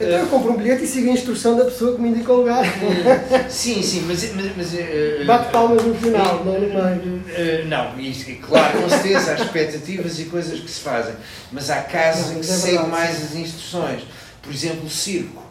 Então eu compro um bilhete e sigo a instrução da pessoa que me indica o lugar. Sim, sim, mas. mas, mas eh, Bate palmas no final, não no meio. Eh, não, isso, e claro, com certeza, há expectativas e coisas que se fazem, mas há casos Não, em que se é seguem verdade, mais as instruções. Por exemplo, o circo.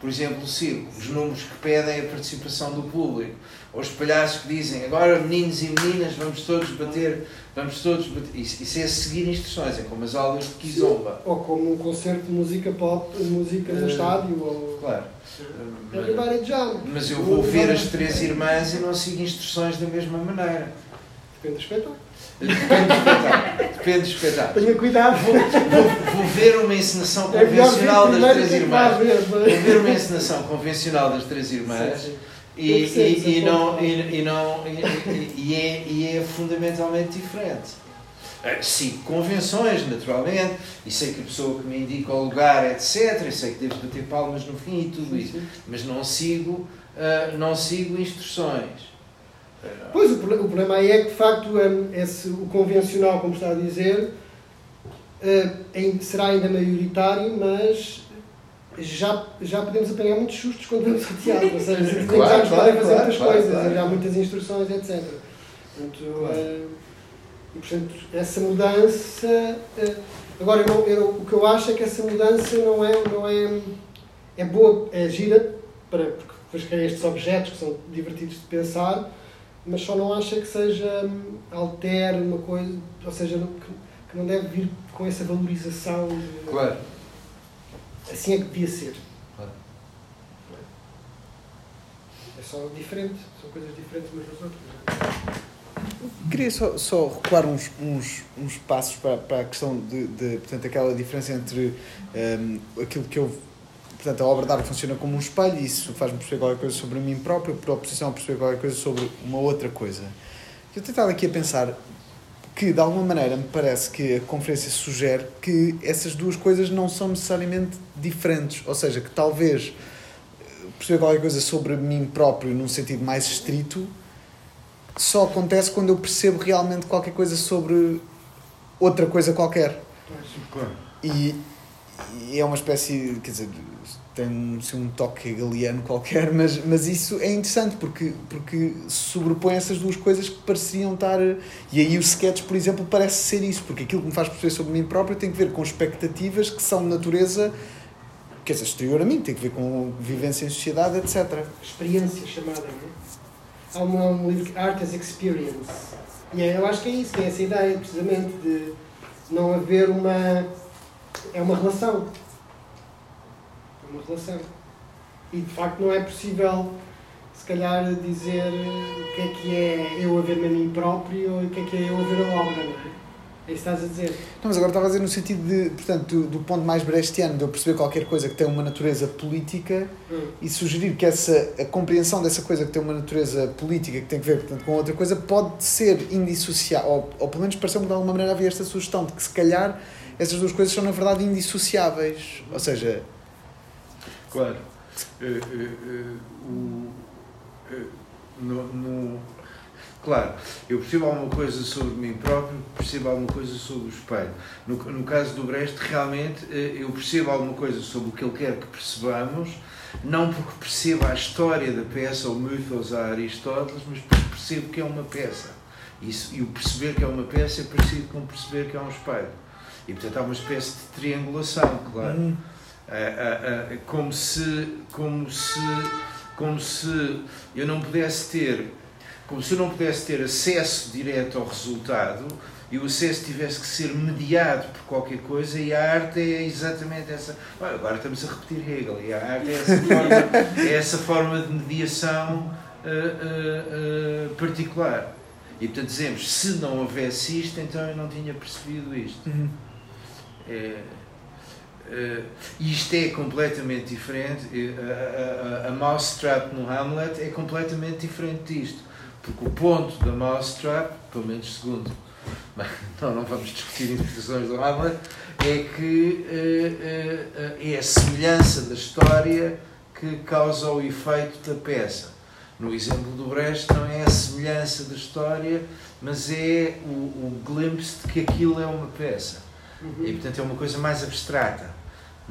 Por exemplo, o circo. Os números que pedem a participação do público. Ou os palhaços que dizem agora meninos e meninas vamos todos bater, vamos todos bater. Isso, isso é seguir instruções, é como as aulas de Kizomba. Ou como um concerto de música pop, música no Eh, estádio. Ou... Claro. Everybody jump. Mas eu vou ver as três irmãs e não sigo instruções da mesma maneira. Depende do espetáculo. Depende do espetáculo. Depende do espetáculo. Tenha cuidado. Vou, vou- vou ver uma encenação É convencional das primeiro três é irmãs. ver, Vou é? ver uma encenação convencional das três irmãs. Sim, sim. E, e, e não, e, e não, e, é, e é fundamentalmente diferente. Eh, Sigo convenções, naturalmente, e sei que a pessoa que me indica o lugar, etc. E sei que devo bater palmas no fim e tudo isso. Mas não sigo, eh, não sigo instruções. Pois, o, o problema aí é que, de facto, hum, esse, o convencional, como está a dizer, eh, em- será ainda maioritário, mas já, já podemos apanhar muitos sustos quando vamos ao teatro. Ou seja, Claro, claro, fazer claro, claro, coisas, claro. há muitas instruções, etc. Portanto, Claro. eh, e, portanto essa mudança. eh, agora, eu não- eu- o que eu acho é que essa mudança não é, não é, é boa, é gira, para, porque depois cria estes objetos que são divertidos de pensar, mas só não acha que seja altere uma coisa, ou seja, que, que não deve vir com essa valorização. Claro. Assim é que devia ser. Claro. É só diferente, são coisas diferentes umas das outras. é? Queria só, só recuar uns, uns, uns passos para, para a questão de, de portanto, aquela diferença entre hum, aquilo que eu. Portanto, a obra de arte funciona como um espelho e isso faz-me perceber qualquer coisa sobre mim próprio, por oposição a perceber qualquer coisa sobre uma outra coisa. Eu tentava aqui a pensar que, de alguma maneira, me parece que a conferência sugere que essas duas coisas não são necessariamente diferentes. Ou seja, que talvez eh, perceber qualquer coisa sobre mim próprio num sentido mais estrito só acontece quando eu percebo realmente qualquer coisa sobre outra coisa qualquer. Claro. E, e é uma espécie, quer dizer, tem assim, um toque hegeliano qualquer, mas, mas isso é interessante porque, porque sobrepõe essas duas coisas que pareceriam estar. E aí o sketch, por exemplo, parece ser isso, porque aquilo que me faz perceber sobre mim próprio tem que ver com expectativas que são de natureza, quer dizer, exterior a mim, tem que ver com vivência em sociedade, etc. Experiência chamada, não é? Há um, um livro que Art as Experience. E é- eu acho que é isso, tem essa ideia, precisamente, de não haver uma. É uma relação. Uma relação. E de facto não é possível, se calhar, dizer o que é que é eu a ver-me a mim próprio ou o que é que é eu a ver a obra, não é? É isso que estás a dizer. Não, mas agora estava a dizer no sentido de, portanto, do, do ponto mais brechtiano, de eu perceber qualquer coisa que tem uma natureza política Hum. e sugerir que essa, a compreensão dessa coisa que tem uma natureza política, que tem que ver, portanto, com outra coisa, pode ser indissociável, ou, ou pelo menos pareceu-me de alguma maneira havia esta sugestão de que se calhar essas duas coisas são na verdade indissociáveis. Ou seja, Claro. Eh, eh, eh, o, no, no- claro, eu percebo alguma coisa sobre mim próprio, percebo alguma coisa sobre o espelho. No, no caso do Brecht, realmente, eu percebo alguma coisa sobre o que ele quer que percebamos, não porque perceba a história da peça ou mitos a Aristóteles, mas porque percebo que é uma peça. Isso, e o perceber que é uma peça é parecido com perceber que é um espelho. E, portanto, há uma espécie de triangulação, claro. hum, Ah, ah, ah, como se como se como se eu não pudesse ter como se eu não pudesse ter acesso direto ao resultado e o acesso tivesse que ser mediado por qualquer coisa e a arte é exatamente essa. Olha, agora estamos a repetir Hegel e a arte é essa forma, é essa forma de mediação particular. E portanto dizemos se não houvesse isto então eu não tinha percebido isto. Hum, é, eh, isto é completamente diferente. eh, A, a, a, Mousetrap no Hamlet é completamente diferente disto. Porque o ponto da Mousetrap, pelo menos segundo, não, não vamos discutir interpretações do Hamlet, é que eh, eh, é a semelhança da história que causa o efeito da peça. No exemplo do Brecht, não é a semelhança da história, mas é o, o glimpse de que aquilo é uma peça. E portanto é uma coisa mais abstrata.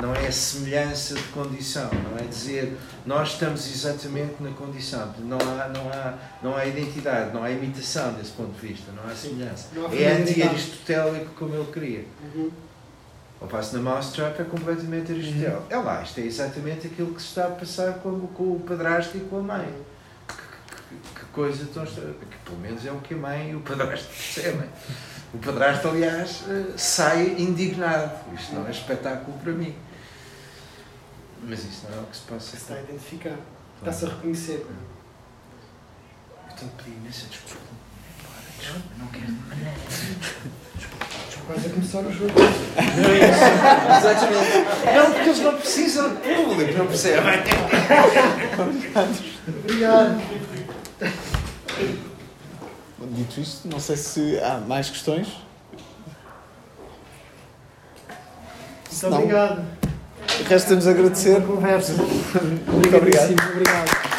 Não é a semelhança de condição, não é dizer nós estamos exatamente na condição. Não há, não há, não há identidade, não há imitação desse ponto de vista, não há semelhança. Não há É anti-aristotélico como ele queria. Uhum. Ao passo na Mousetrap é completamente aristotélico. É lá, isto é exatamente aquilo que se está a passar com, com o padrasto e com a mãe. Que, que- que, coisa tão extra- que pelo menos é o que a mãe e o padrasto percebem. O padrasto, aliás, eh, sai indignado. Isto não é espetáculo para mim. Mas isso não é o que se passa. Está a identificar. Está-se a reconhecer. Eu tenho que pedir imensa desculpa. Desculpa, não quero. Quase a começar o jogo. Não é isso. Exatamente. Não, porque eles não precisam de público, não percebem? Obrigado. Dito isto, não sei se há mais questões. Muito obrigado. Resta-nos agradecer. Conversa. Muito obrigado. Obrigado.